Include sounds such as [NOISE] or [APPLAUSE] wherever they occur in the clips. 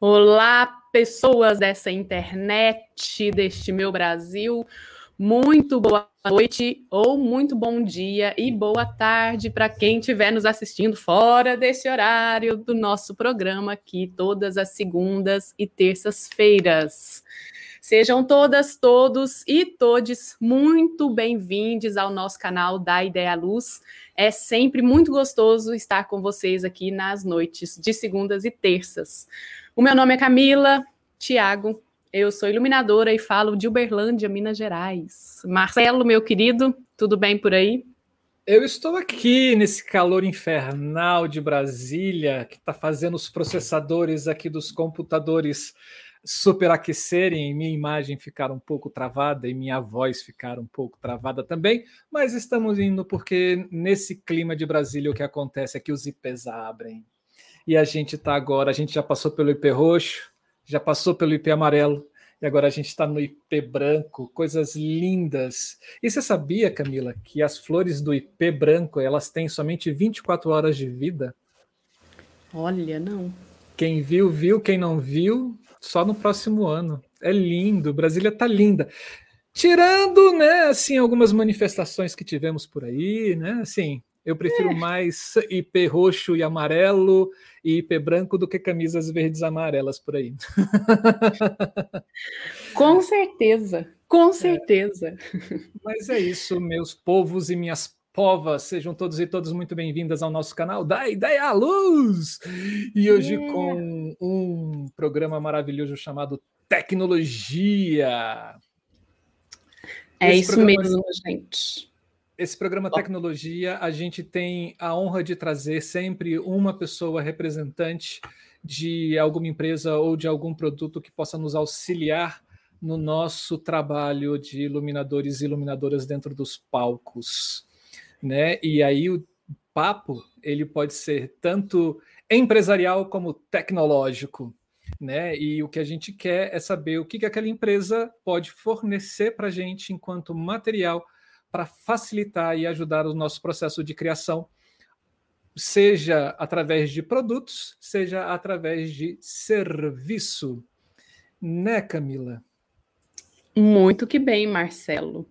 Olá, pessoas dessa internet, deste meu Brasil. Muito boa noite, ou muito bom dia e boa tarde para quem estiver nos assistindo fora desse horário do nosso programa aqui, todas as segundas e terças-feiras. Sejam todas, todos e todes muito bem-vindos ao nosso canal da Ideia Luz. É sempre muito gostoso estar com vocês aqui nas noites de segundas e terças. O meu nome é Camila Tiago, eu sou iluminadora e falo de Uberlândia, Minas Gerais. Marcelo, meu querido, tudo bem por aí? Eu estou aqui nesse calor infernal de Brasília, que está fazendo os processadores aqui dos computadores superaquecerem minha imagem ficar um pouco travada e minha voz ficar um pouco travada também, mas estamos indo porque nesse clima de Brasília o que acontece é que os IPs abrem, e a gente está agora, a gente já passou pelo IP roxo, já passou pelo IP amarelo, e agora a gente está no IP branco, coisas lindas. E você sabia, Camila, que as flores do IP branco elas têm somente 24 horas de vida? Olha, não. Quem viu, viu. Quem não viu, só no próximo ano. É lindo. Brasília tá linda. Tirando, né, assim, algumas manifestações que tivemos por aí, né, assim, eu prefiro é. mais IP roxo e amarelo e IP branco do que camisas verdes e amarelas por aí. [LAUGHS] Com certeza, com é. certeza. É. Mas é isso, meus povos e minhas povas, sejam todos e todas muito bem-vindas ao nosso canal da Ideia à Luz! E hoje é. com um programa maravilhoso chamado Tecnologia. É Esse isso mesmo, gente. Esse programa Tecnologia, a gente tem a honra de trazer sempre uma pessoa representante de alguma empresa ou de algum produto que possa nos auxiliar no nosso trabalho de iluminadores e iluminadoras dentro dos palcos, né? E aí o papo ele pode ser tanto empresarial como tecnológico, né? E o que a gente quer é saber o que, que aquela empresa pode fornecer para a gente enquanto material para facilitar e ajudar o nosso processo de criação, seja através de produtos, seja através de serviço. Né, Camila? Muito que bem, Marcelo.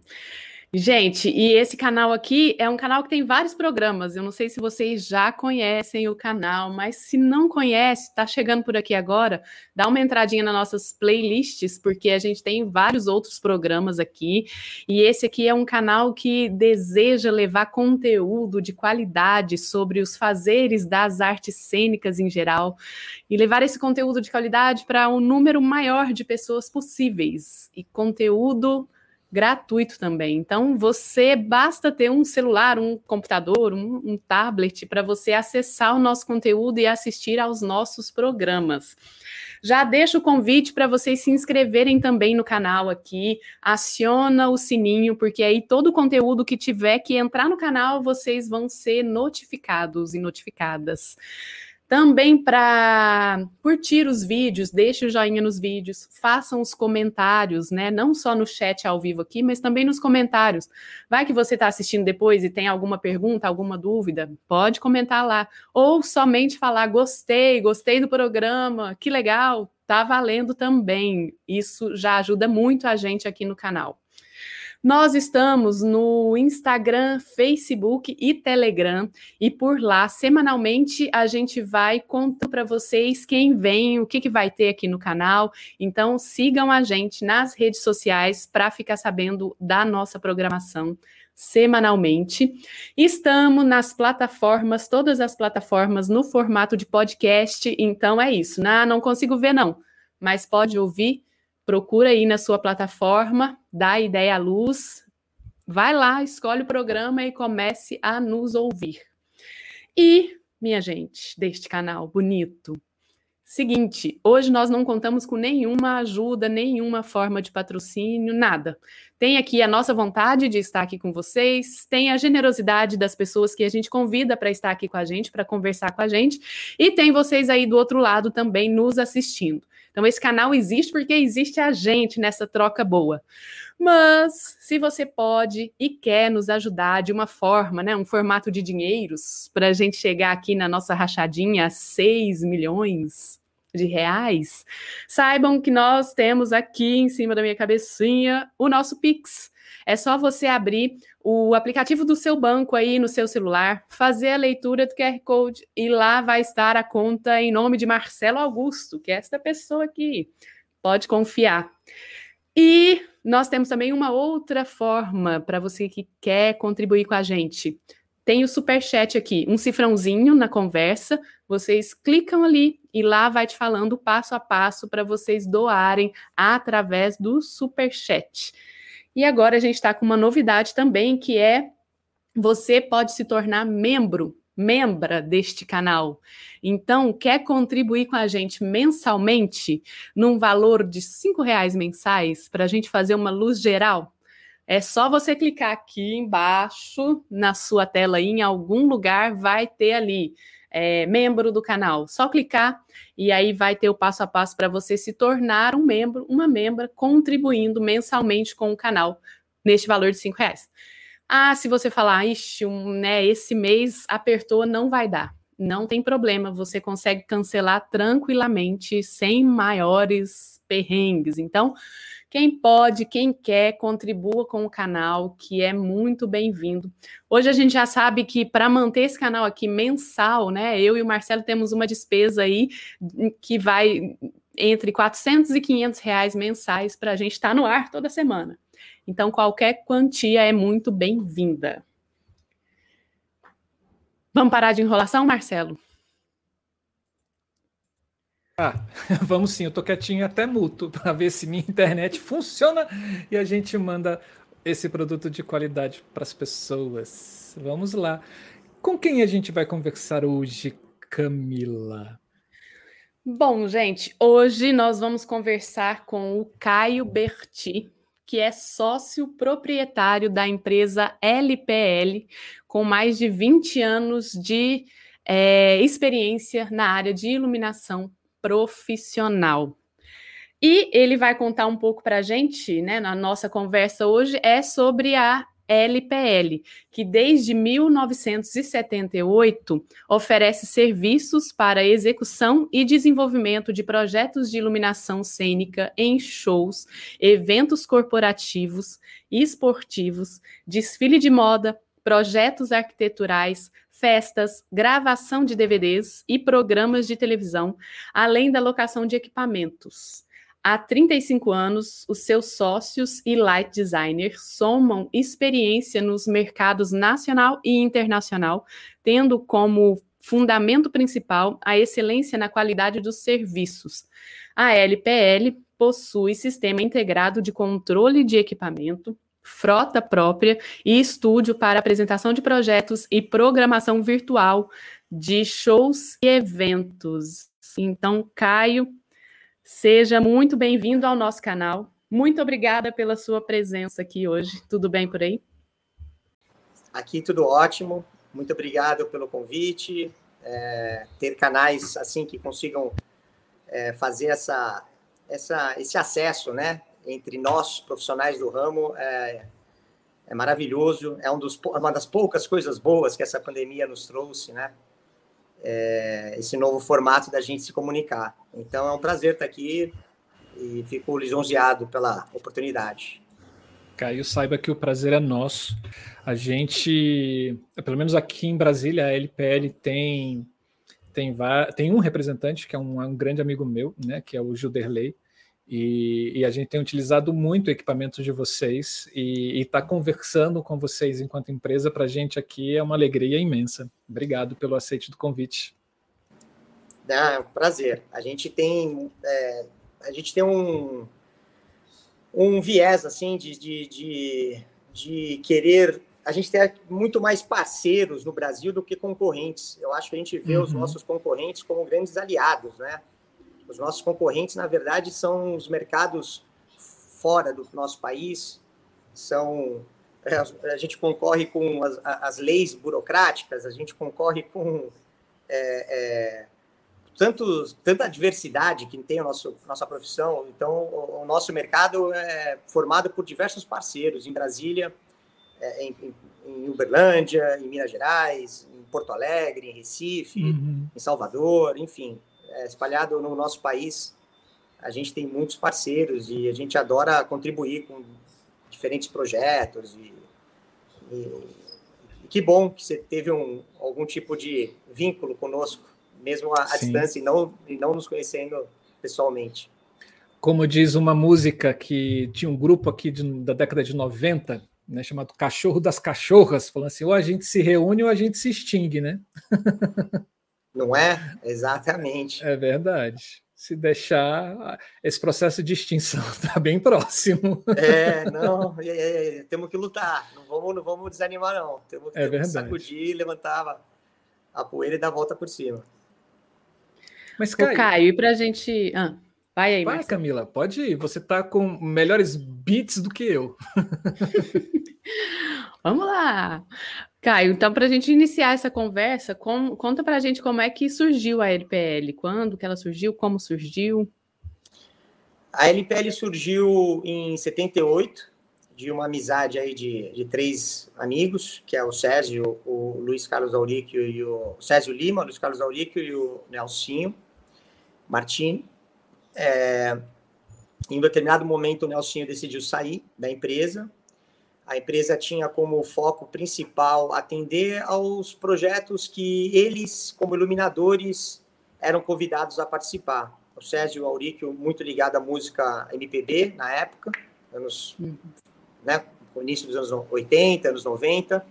Gente, e esse canal aqui é um canal que tem vários programas. Eu não sei se vocês já conhecem o canal, mas se não conhece, está chegando por aqui agora, dá uma entradinha nas nossas playlists, porque a gente tem vários outros programas aqui. E esse aqui é um canal que deseja levar conteúdo de qualidade sobre os fazeres das artes cênicas em geral e levar esse conteúdo de qualidade para um número maior de pessoas possíveis. E conteúdo gratuito também. Então, você basta ter um celular, um computador, um, um tablet para você acessar o nosso conteúdo e assistir aos nossos programas. Já deixo o convite para vocês se inscreverem também no canal aqui, aciona o sininho, porque aí todo o conteúdo que tiver que entrar no canal, vocês vão ser notificados e notificadas. Também para curtir os vídeos, deixe o joinha nos vídeos, façam os comentários, né? Não só no chat ao vivo aqui, mas também nos comentários. Vai que você está assistindo depois e tem alguma pergunta, alguma dúvida, pode comentar lá. Ou somente falar gostei, gostei do programa, que legal, tá valendo também. Isso já ajuda muito a gente aqui no canal. Nós estamos no Instagram, Facebook e Telegram e por lá semanalmente a gente vai contar para vocês quem vem, o que, que vai ter aqui no canal. Então sigam a gente nas redes sociais para ficar sabendo da nossa programação semanalmente. Estamos nas plataformas, todas as plataformas no formato de podcast. Então é isso. Não, não consigo ver não, mas pode ouvir procura aí na sua plataforma, dá ideia à luz, vai lá, escolhe o programa e comece a nos ouvir. E, minha gente, deste canal bonito, Seguinte, hoje nós não contamos com nenhuma ajuda, nenhuma forma de patrocínio, nada. Tem aqui a nossa vontade de estar aqui com vocês, tem a generosidade das pessoas que a gente convida para estar aqui com a gente, para conversar com a gente, e tem vocês aí do outro lado também nos assistindo. Então, esse canal existe porque existe a gente nessa troca boa. Mas, se você pode e quer nos ajudar de uma forma, né, um formato de dinheiros, para a gente chegar aqui na nossa rachadinha a 6 milhões, de reais, saibam que nós temos aqui em cima da minha cabecinha o nosso Pix. É só você abrir o aplicativo do seu banco aí no seu celular, fazer a leitura do QR Code e lá vai estar a conta em nome de Marcelo Augusto, que é esta pessoa aqui. Pode confiar. E nós temos também uma outra forma para você que quer contribuir com a gente. Tem o super chat aqui, um cifrãozinho na conversa. Vocês clicam ali e lá vai te falando passo a passo para vocês doarem através do super chat. E agora a gente está com uma novidade também que é você pode se tornar membro membra deste canal. Então, quer contribuir com a gente mensalmente, num valor de cinco reais mensais, para a gente fazer uma luz geral? É só você clicar aqui embaixo na sua tela, em algum lugar vai ter ali é, membro do canal. Só clicar e aí vai ter o passo a passo para você se tornar um membro, uma membra, contribuindo mensalmente com o canal neste valor de cinco reais. Ah, se você falar, ixi, um, né, esse mês apertou, não vai dar. Não tem problema, você consegue cancelar tranquilamente, sem maiores perrengues. Então, quem pode, quem quer, contribua com o canal, que é muito bem-vindo. Hoje a gente já sabe que para manter esse canal aqui mensal, né? Eu e o Marcelo temos uma despesa aí que vai entre 400 e 500 reais mensais para a gente estar tá no ar toda semana. Então, qualquer quantia é muito bem-vinda. Vamos parar de enrolação, Marcelo? Ah, [LAUGHS] vamos sim, eu tô quietinho até muto [LAUGHS] para ver se minha internet funciona e a gente manda esse produto de qualidade para as pessoas. Vamos lá. Com quem a gente vai conversar hoje, Camila? Bom, gente, hoje nós vamos conversar com o Caio Berti, que é sócio proprietário da empresa LPL, com mais de 20 anos de é, experiência na área de iluminação profissional. E ele vai contar um pouco para a gente, né, na nossa conversa hoje, é sobre a LPL, que desde 1978 oferece serviços para execução e desenvolvimento de projetos de iluminação cênica em shows, eventos corporativos e esportivos, desfile de moda, projetos arquiteturais, festas, gravação de DVDs e programas de televisão, além da locação de equipamentos. Há 35 anos, os seus sócios e light designers somam experiência nos mercados nacional e internacional, tendo como fundamento principal a excelência na qualidade dos serviços. A LPL possui sistema integrado de controle de equipamento, frota própria e estúdio para apresentação de projetos e programação virtual de shows e eventos. Então, Caio, seja muito bem-vindo ao nosso canal. Muito obrigada pela sua presença aqui hoje. Tudo bem por aí? Aqui tudo ótimo. Muito obrigado pelo convite. É, ter canais assim que consigam é, fazer essa, essa, esse acesso, né, entre nós, profissionais do ramo, é, é maravilhoso. É um dos, uma das poucas coisas boas que essa pandemia nos trouxe, né? É, esse novo formato da gente se comunicar. Então, é um prazer estar aqui e fico lisonjeado pela oportunidade. Caio, saiba que o prazer é nosso. A gente, pelo menos aqui em Brasília, a LPL tem tem, tem um representante que é um, um grande amigo meu, né, que é o Gilderley, e, e, a gente tem utilizado muito equipamentos de vocês e está conversando com vocês enquanto empresa para a gente aqui é uma alegria imensa. Obrigado pelo aceite do convite. É um prazer. A gente tem é, a gente tem um, um viés assim de, de, de, de querer a gente tem muito mais parceiros no Brasil do que concorrentes. Eu acho que a gente vê uhum. os nossos concorrentes como grandes aliados, né? Os nossos concorrentes, na verdade, são os mercados fora do nosso país, são é, a gente concorre com as, as leis burocráticas, a gente concorre com é, é, tanto, tanta diversidade que tem a nossa profissão. Então, o, o, nosso mercado é formado por diversos parceiros em Brasília, é, em, em, Uberlândia, em Minas Gerais, em Porto Alegre, em Recife, uhum. em Salvador, enfim é, espalhado no nosso país. A gente tem muitos parceiros e a gente adora contribuir com diferentes projetos. E, e, e que bom que você teve um, algum tipo de vínculo conosco, mesmo à, à distância e não, e não nos conhecendo pessoalmente. Como diz uma música que tinha um grupo aqui de, da década de 90, né, chamado Cachorro das Cachorras, falando assim: ou a gente se reúne ou a gente se extingue, né? [LAUGHS] Não é? Exatamente. É verdade. Se deixar, esse processo de extinção está [LAUGHS] bem próximo. É, não, é, é, temos que lutar, não vamos, não vamos desanimar, não. Temos, é temos que sacudir, levantar a poeira e dar a volta por cima. Mas, Caio, Caio e para a gente. Ah, vai aí, Vai, Camila, pode ir. Você está com melhores beats do que eu. [LAUGHS] Vamos lá. Caio, então, para a gente iniciar essa conversa, com, conta para a gente como é que surgiu a LPL, quando que ela surgiu, como surgiu. A LPL surgiu em 78, de uma amizade aí de, de três amigos, que é o Césio, o Luiz Carlos Auríquio e o, o Césio Lima, o Luiz Carlos Auríquio e o Nelsinho Martini. É, em um determinado momento, o Nelsinho decidiu sair da empresa a empresa tinha como foco principal atender aos projetos que eles, como iluminadores, eram convidados a participar. O Sérgio Auríquio, muito ligado à música MPB na época, anos, né, início dos anos 80, anos 90.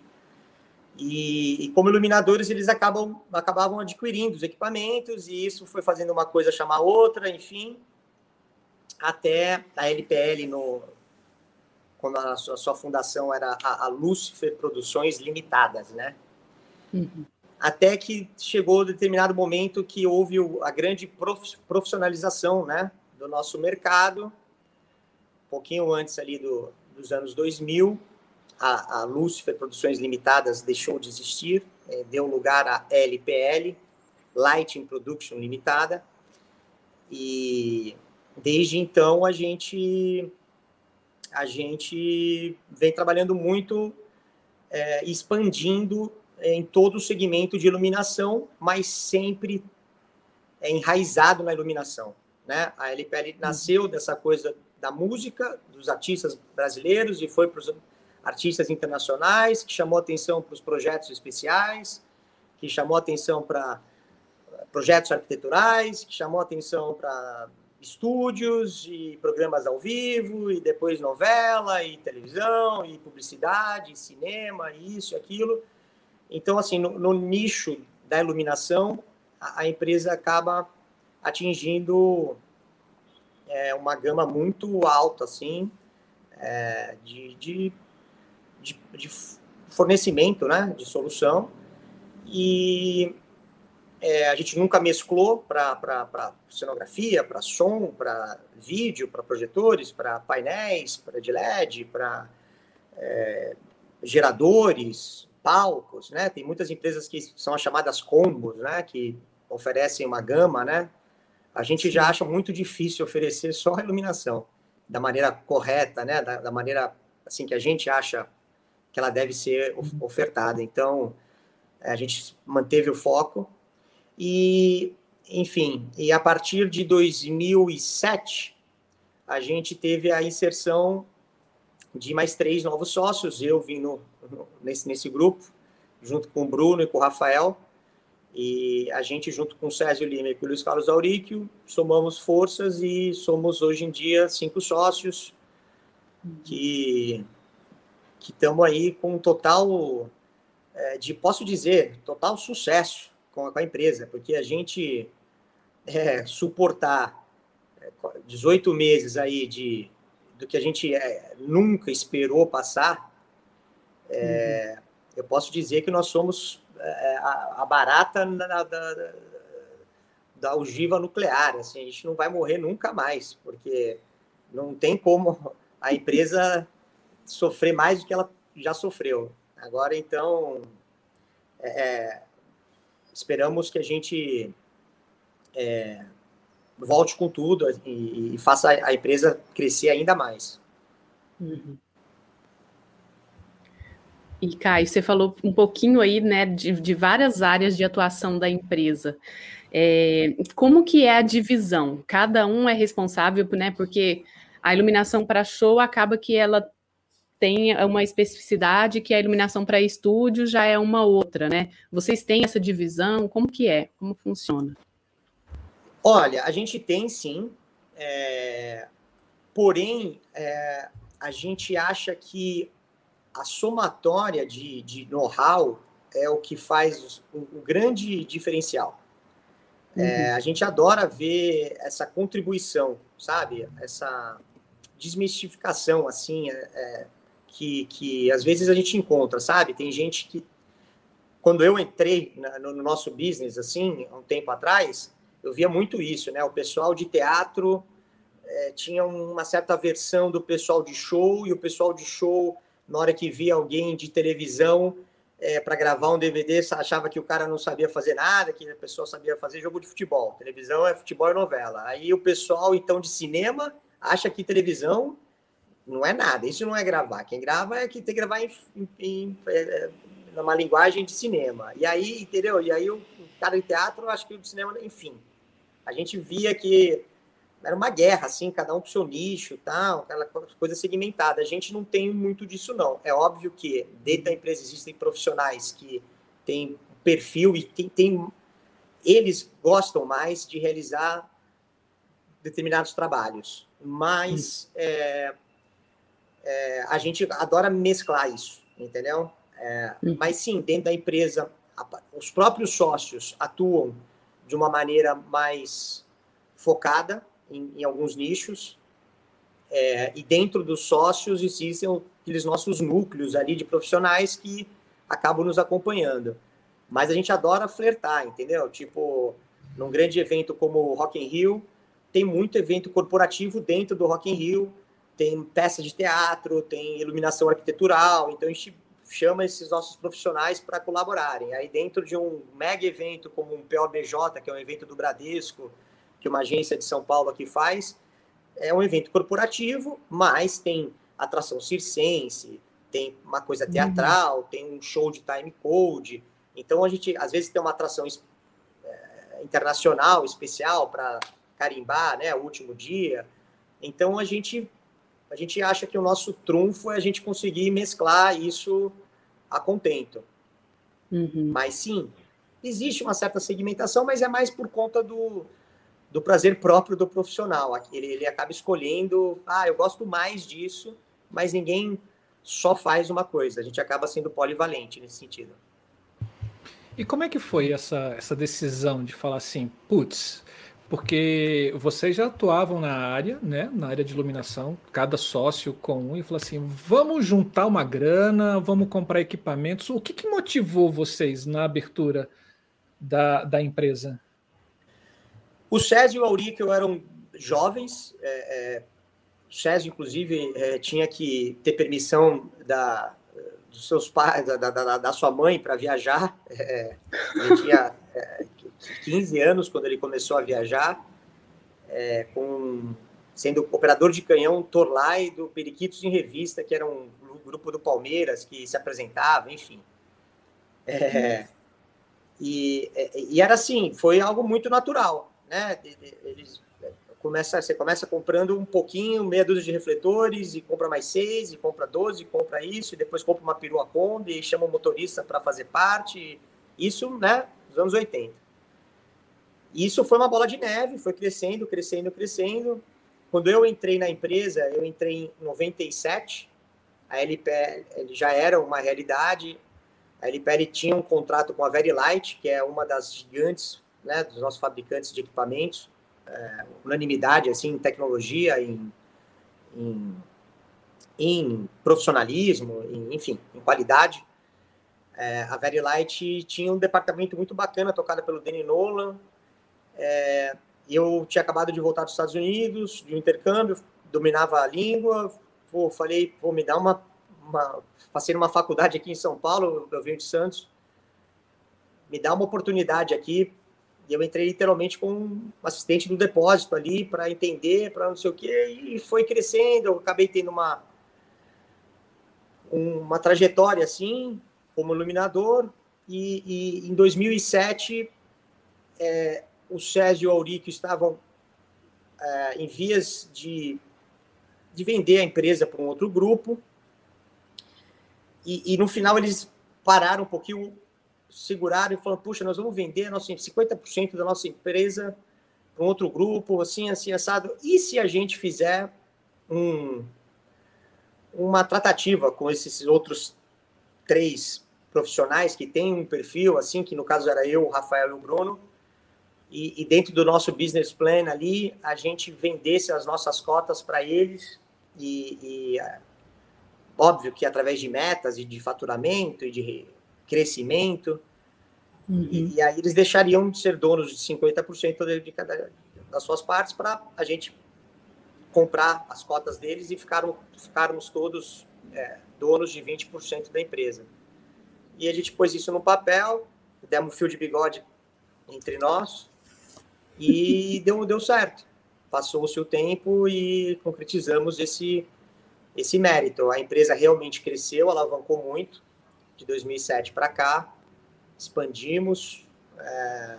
E, e, como iluminadores, eles acabam, acabavam adquirindo os equipamentos, e isso foi fazendo uma coisa chamar outra, enfim, até a LPL no, quando a sua, a sua fundação era a, a, Lucifer Produções Limitadas, né? Uhum. Até que chegou determinado momento que houve a grande profissionalização, né, do nosso mercado. Um pouquinho antes ali do, dos anos 2000, a, a Lucifer Produções Limitadas deixou de existir, é, deu lugar à LPL, Lighting Production Limitada, e desde então a gente a gente vem trabalhando muito, é, expandindo em todo o segmento de iluminação, mas sempre é enraizado na iluminação. Né? A LPL uhum. nasceu dessa coisa da música, dos artistas brasileiros, e foi para os artistas internacionais, que chamou atenção para os projetos especiais, que chamou atenção para projetos arquiteturais, que chamou atenção para estúdios e programas ao vivo, e depois novela, e televisão, e publicidade, e cinema, e isso e aquilo. Então, assim, no, no nicho da iluminação, a, a, empresa acaba atingindo é, uma gama muito alta, assim, é, de, de, de, de fornecimento, né, de solução. E é, a gente nunca mesclou para cenografia, para som, para vídeo, para projetores, para painéis, para de LED, para é, geradores, palcos, né? Tem muitas empresas que são as chamadas combos, né? Que oferecem uma gama, né? A gente já acha muito difícil oferecer só a iluminação da maneira correta, né? Da, da maneira assim que a gente acha que ela deve ser uhum. ofertada. Então, a gente manteve o foco e, enfim, e a partir de 2007, a gente teve a inserção de mais três novos sócios. Eu vim no, nesse, nesse grupo, junto com o Bruno e com o Rafael. E a gente, junto com o Césio Lima e com o Luiz Carlos Auríquio, somamos forças e somos hoje em dia cinco sócios que estamos aí com total, é, de posso dizer, total sucesso com a, empresa, porque a gente é, suportar 18 é, meses aí de do que a gente é, nunca esperou passar, é, uhum. eu posso dizer que nós somos é, a, a, barata da, da, da ogiva nuclear. Assim, a gente não vai morrer nunca mais, porque não tem como a empresa sofrer mais do que ela já sofreu. Agora, então, é, esperamos que a gente é, volte com tudo e, e, faça a empresa crescer ainda mais. Uhum. E Caio, você falou um pouquinho aí, né, de, de várias áreas de atuação da empresa. É, como que é a divisão? Cada um é responsável, né? Porque a iluminação para show acaba que ela tem uma especificidade que a iluminação para estúdio já é uma outra, né? Vocês têm essa divisão? Como que é? Como funciona? Olha, a gente tem sim, é... porém é... a gente acha que a somatória de, de know-how é o que faz o, o grande diferencial. É, uhum. É, a gente adora ver essa contribuição, sabe? Essa desmistificação, assim, é, é que, que às vezes a gente encontra, sabe? Tem gente que, quando eu entrei no, nosso business, assim, há um tempo atrás, eu via muito isso, né? O pessoal de teatro é, tinha uma certa versão do pessoal de show, e o pessoal de show, na hora que via alguém de televisão é, para gravar um DVD, achava que o cara não sabia fazer nada, que a pessoa sabia fazer jogo de futebol. Televisão é futebol e novela. Aí o pessoal, então, de cinema acha que televisão não é nada, isso não é gravar. Quem grava é que tem que gravar em, em, em, é, numa linguagem de cinema. E aí, entendeu? E aí o, cara de teatro, acho que o de cinema, enfim. A gente via que era uma guerra, assim, cada um com seu nicho, tal, aquela coisa segmentada. A gente não tem muito disso, não. É óbvio que dentro da empresa existem profissionais que têm perfil e tem, tem eles gostam mais de realizar determinados trabalhos, mas é, é, a gente adora mesclar isso, entendeu? É, hum. mas sim, dentro da empresa, os próprios sócios atuam de uma maneira mais focada em, em alguns nichos, é, e dentro dos sócios existem aqueles nossos núcleos ali de profissionais que acabam nos acompanhando. Mas a gente adora flertar, entendeu? Tipo, num grande evento como o Rock in Rio, tem muito evento corporativo dentro do Rock in Rio, tem peça de teatro, tem iluminação arquitetural, então a gente chama esses nossos profissionais para colaborarem. Aí dentro de um mega evento como um POBJ, que é um evento do Bradesco, que uma agência de São Paulo aqui faz, é um evento corporativo, mas tem atração circense, tem uma coisa uhum. teatral, uhum. tem um show de time code. Então a gente às vezes tem uma atração é, internacional especial para carimbar, né, o último dia. Então a gente a gente acha que o nosso trunfo é a gente conseguir mesclar isso a contento. Uhum. Mas sim, existe uma certa segmentação, mas é mais por conta do, do prazer próprio do profissional. Ele, ele acaba escolhendo, ah, eu gosto mais disso, mas ninguém só faz uma coisa. A gente acaba sendo polivalente nesse sentido. E como é que foi essa, essa decisão de falar assim, putz, porque vocês já atuavam na área, né, na área de iluminação, cada sócio com um, e falou assim: vamos juntar uma grana, vamos comprar equipamentos. O que, que motivou vocês na abertura da, da empresa? O Césio e o Auríquio eram jovens, é, é, o Césio, inclusive, é, tinha que ter permissão da, dos seus pais, da, da, da sua mãe para viajar. É, ele tinha é, 15 anos quando ele começou a viajar, é, com, sendo operador de canhão Torlai do Periquitos em Revista, que era um grupo do Palmeiras que se apresentava, enfim. É, e, e, era assim, foi algo muito natural, né? Eles começa, você começa comprando um pouquinho, meia dúzia de refletores, e compra mais seis, e compra doze, compra isso, e depois compra uma perua Kombi, e chama o motorista para fazer parte. Isso, né, nos anos 80. Isso foi uma bola de neve, foi crescendo, crescendo, crescendo. Quando eu entrei na empresa, eu entrei em 97, a LPL já era uma realidade. A LPL tinha um contrato com a Verylight, que é uma das gigantes, né, dos nossos fabricantes de equipamentos, é, unanimidade assim, em tecnologia, em, em, em profissionalismo, em, enfim, em qualidade. É, a Verylight tinha um departamento muito bacana, tocado pelo Danny Nolan, é, eu tinha acabado de voltar dos Estados Unidos, de um intercâmbio, dominava a língua. Pô, falei, pô, me dá uma, uma. Passei numa faculdade aqui em São Paulo, eu venho de Santos. Me dá uma oportunidade aqui. E eu entrei literalmente com um assistente do depósito ali para entender, para não sei o quê, e foi crescendo. Eu acabei tendo uma, uma trajetória assim, como iluminador. E, e em 2007, é, o Sérgio e o Aurico estavam é, em vias de, de vender a empresa para um outro grupo. E, e, no final eles pararam um pouquinho, seguraram e falaram: puxa, nós vamos vender nossa, 50% da nossa empresa para um outro grupo, assim, assim, assado. E se a gente fizer um, uma tratativa com esses outros três profissionais que têm um perfil, assim, que no caso era eu, o Rafael e o Bruno, e, e, dentro do nosso business plan ali, a gente vendesse as nossas cotas para eles e, e, é, óbvio que através de metas e de faturamento e de crescimento, uhum. e, e, aí eles deixariam de ser donos de 50% de cada das suas partes para a gente comprar as cotas deles e ficaram, ficarmos todos é, donos de 20% da empresa. E a gente pôs isso no papel, demos um fio de bigode entre nós e deu, deu certo. Passou-se o tempo e concretizamos esse, esse mérito. A empresa realmente cresceu, alavancou muito de 2007 para cá, expandimos é,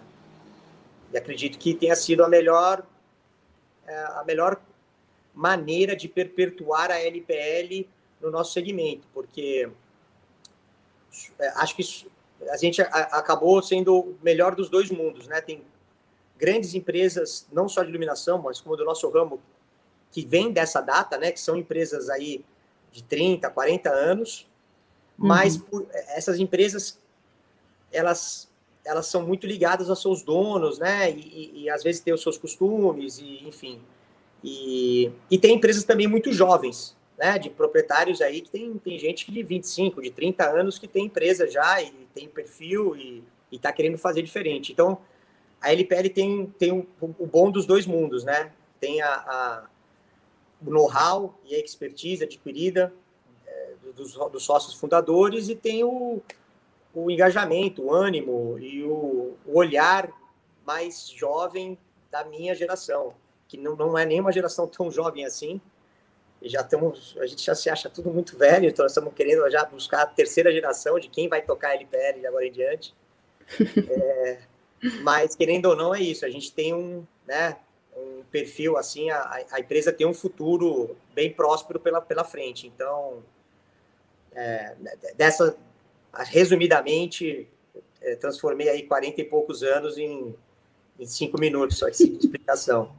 e acredito que tenha sido a melhor, é, a melhor maneira de perpetuar a LPL no nosso segmento, porque é, acho que a gente acabou sendo o melhor dos dois mundos, né? Tem grandes empresas, não só de iluminação, mas como do nosso ramo, que vêm dessa data, né? Que são empresas aí de 30, 40 anos, mas uhum. por, essas empresas, elas elas são muito ligadas aos seus donos, né? E, e, às vezes têm os seus costumes, e enfim. E, e tem empresas também muito jovens, né, de proprietários aí que tem, tem gente de 25, de 30 anos que tem empresa já e tem perfil e está querendo fazer diferente. Então, a LPL tem, tem o, bom dos dois mundos, né? Tem a, a o know-how e a expertise adquirida é, dos, dos, sócios fundadores e tem o, o engajamento, o ânimo e o, o olhar mais jovem da minha geração, que não, não é nem uma geração tão jovem assim, e já estamos, a gente já se acha tudo muito velho, então nós estamos querendo já buscar a terceira geração de quem vai tocar LPL de agora em diante. É, [LAUGHS] mas querendo ou não é isso, a gente tem um, né, um perfil assim, a, a empresa tem um futuro bem próspero pela, pela frente. Então, é, dessa, resumidamente, é, transformei aí 40 e poucos anos em, em cinco minutos só de [LAUGHS] explicação.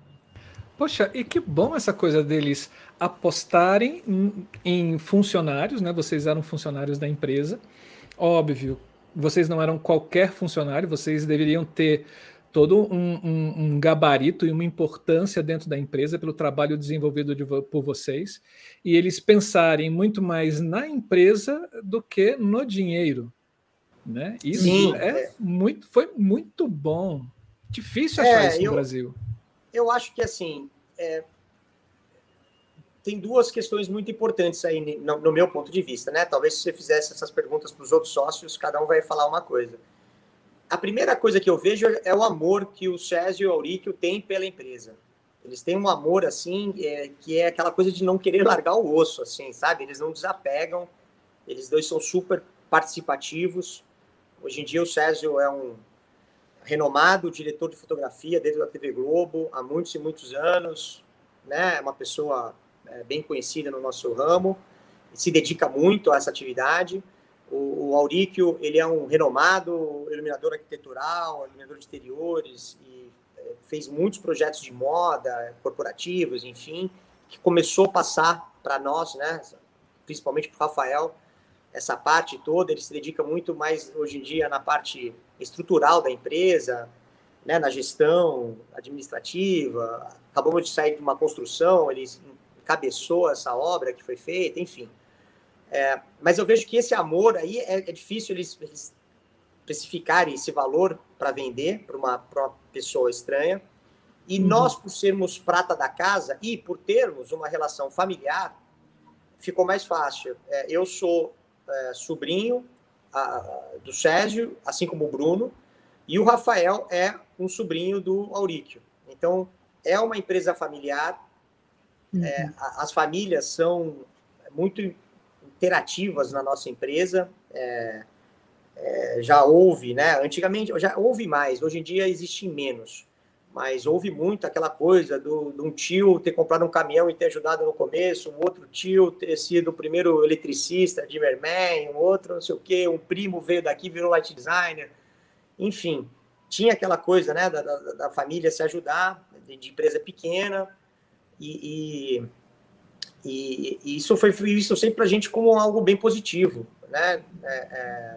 Poxa, e que bom essa coisa deles apostarem em, em funcionários, né? Vocês eram funcionários da empresa. Óbvio, vocês não eram qualquer funcionário, vocês deveriam ter todo um, um, um, gabarito e uma importância dentro da empresa pelo trabalho desenvolvido de, por vocês, e eles pensarem muito mais na empresa do que no dinheiro. Né? Isso Sim, é, é, Muito, foi muito bom. Difícil achar é, isso no eu, Brasil eu acho que assim é, tem duas questões muito importantes aí no, no, meu ponto de vista, né? Talvez se você fizesse essas perguntas para os outros sócios, cada um vai falar uma coisa. A primeira coisa que eu vejo é o amor que o César e o Auríquio têm pela empresa. Eles têm um amor assim, é, que é aquela coisa de não querer largar o osso, assim, sabe? Eles não desapegam. Eles dois são super participativos. Hoje em dia o Césio é um renomado diretor de fotografia dentro da TV Globo há muitos e muitos anos, né? É uma pessoa é, bem conhecida no nosso ramo, se dedica muito a essa atividade. O, o Auríquio, ele é um renomado iluminador arquitetural, iluminador de exteriores e é, fez muitos projetos de moda, corporativos, enfim, que começou a passar para nós, né? Principalmente para o Rafael, essa parte toda, ele se dedica muito mais hoje em dia na parte estrutural da empresa, né, na gestão administrativa. Acabamos de sair de uma construção, ele encabeçou essa obra que foi feita, enfim. É, mas eu vejo que esse amor aí é, é difícil eles, eles especificarem esse valor para vender para uma, uma pessoa estranha. E uhum. nós, por sermos prata da casa e por termos uma relação familiar, ficou mais fácil. É, eu sou é, sobrinho a, do Sérgio, assim como o Bruno, e o Rafael é um sobrinho do Auríquio. Então, é uma empresa familiar, uhum. é, as famílias são muito interativas na nossa empresa, é, é, já houve, né? Antigamente já houve mais, hoje em dia existe menos. mas houve muito aquela coisa do, de um tio ter comprado um caminhão e ter ajudado no começo, um outro tio ter sido o primeiro eletricista de Merman, um outro não sei o quê, um primo veio daqui, virou light designer, enfim, tinha aquela coisa né, da, da, da família se ajudar, de, de empresa pequena, e, e, e, e, isso foi visto sempre para a gente como algo bem positivo, né? É, é,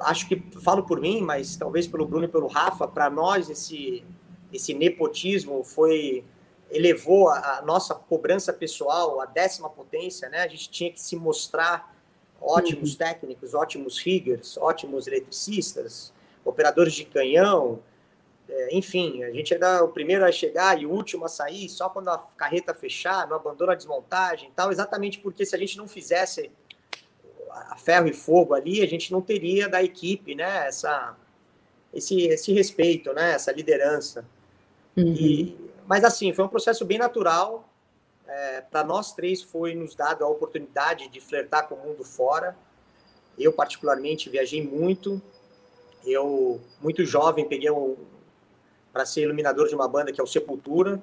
acho que falo por mim, mas talvez pelo Bruno e pelo Rafa, para nós esse esse nepotismo foi elevou a, a, nossa cobrança pessoal à décima potência, né? A gente tinha que se mostrar ótimos uhum. técnicos, ótimos riggers, ótimos eletricistas, operadores de canhão, é, enfim, a gente era o primeiro a chegar e o último a sair, só quando a carreta fechar, no abandono a desmontagem e tal, exatamente porque se a gente não fizesse a ferro e fogo ali, a gente não teria da equipe, né, essa, esse, esse respeito, né, essa liderança. Uhum. E, mas assim, foi um processo bem natural. É, Para nós três foi nos dado a oportunidade de flertar com o mundo fora. Eu particularmente viajei muito. Eu muito jovem peguei um, para ser iluminador de uma banda que é o Sepultura.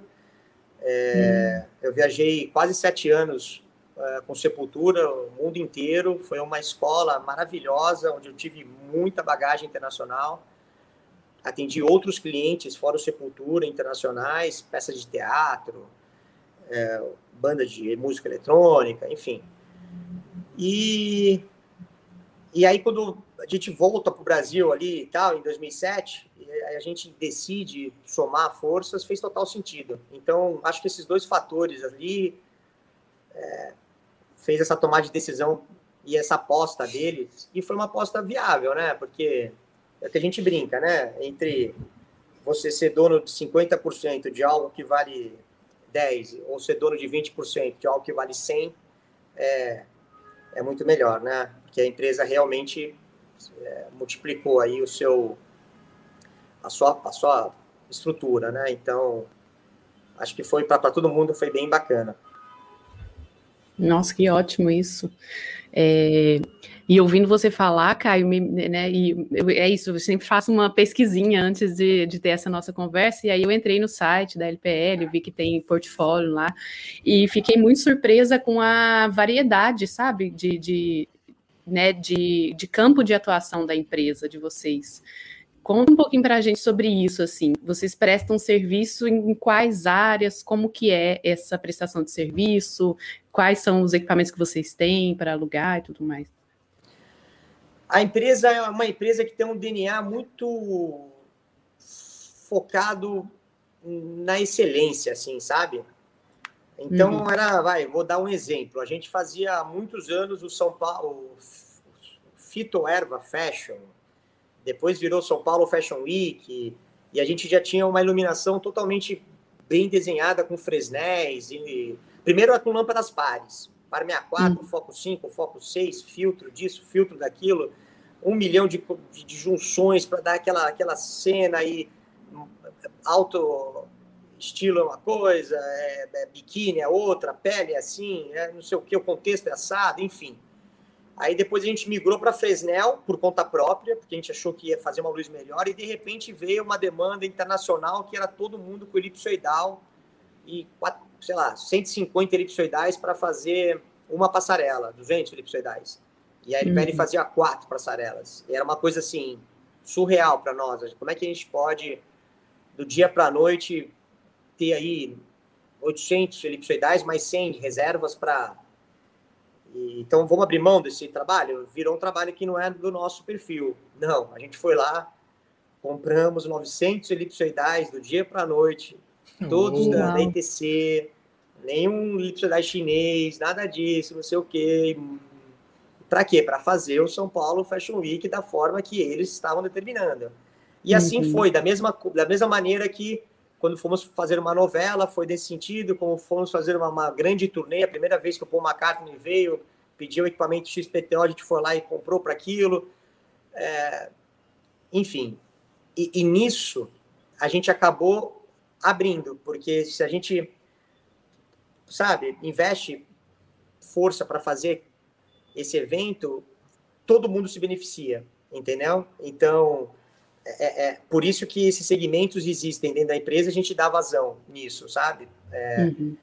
É, uhum. Eu viajei quase sete anos é, com Sepultura, o mundo inteiro. Foi uma escola maravilhosa, onde eu tive muita bagagem internacional. Atendi outros clientes fora o Sepultura, internacionais, peças de teatro, é, banda de música eletrônica, enfim. E, e aí, quando a gente volta para o Brasil ali e tal, em 2007, a gente decide somar forças, fez total sentido. Então, acho que esses dois fatores ali é, fez essa tomada de decisão e essa aposta deles, e foi uma aposta viável, né? Porque é que a gente brinca, né? Entre você ser dono de 50% de algo que vale 10 ou ser dono de 20% de algo que vale 100 é, é muito melhor, né? Porque a empresa realmente é, multiplicou aí o seu a sua a sua estrutura, né? Então acho que foi para todo mundo foi bem bacana. Nossa, que ótimo isso. É, e ouvindo você falar, Caio, né, e eu, é isso, eu sempre faço uma pesquisinha antes de, de, ter essa nossa conversa, e aí eu entrei no site da LPL, vi que tem portfólio lá, e fiquei muito surpresa com a variedade, sabe, de, de, né, de, de campo de atuação da empresa, de vocês. Conta um pouquinho para a gente sobre isso, assim. Vocês prestam serviço em quais áreas? Como que é essa prestação de serviço? Quais são os equipamentos que vocês têm para alugar e tudo mais? A empresa é uma empresa que tem um DNA muito focado na excelência, assim, sabe? Então uhum. era, vai, vou dar um exemplo. A gente fazia há muitos anos o São Paulo Fito Erva Fashion, depois virou São Paulo Fashion Week, e a gente já tinha uma iluminação totalmente bem desenhada com fresnéis, e primeiro é com lâmpadas pares, par 64, hum. foco 5, foco 6, filtro disso, filtro daquilo, um milhão de, de, de junções para dar aquela, aquela cena aí, alto estilo é uma coisa, é, é biquíni é outra, pele é assim, é não sei o que, o contexto é assado, enfim. Aí depois a gente migrou para Fresnel por conta própria, porque a gente achou que ia fazer uma luz melhor, e de repente veio uma demanda internacional que era todo mundo com elipsoidal e, sei lá, 150 elipsoidais para fazer uma passarela, 200 elipsoidais. E a LPL uhum. fazia quatro passarelas. E era uma coisa assim, surreal para nós. Como é que a gente pode, do dia para a noite, ter aí 800 elipsoidais, mais 100 reservas para então, vamos abrir mão desse trabalho? Virou um trabalho que não é do nosso perfil. Não, a gente foi lá, compramos 900 elipsoidais do dia para a noite, todos oh, da, da nenhum elipsoidais chinês, nada disso, não sei o quê. Para quê? Para fazer o São Paulo Fashion Week da forma que eles estavam determinando. E assim uhum. foi, da mesma, da mesma maneira que quando fomos fazer uma novela, foi nesse sentido, como fomos fazer uma, uma grande turnê, a primeira vez que o Paul McCartney veio, pediu equipamento XPTO, a gente foi lá e comprou para aquilo. É, enfim, e, e, nisso a gente acabou abrindo, porque se a gente, sabe, investe força para fazer esse evento, todo mundo se beneficia, entendeu? Então, é, é, por isso que esses segmentos existem dentro da empresa, a gente dá vazão nisso, sabe? É, uhum.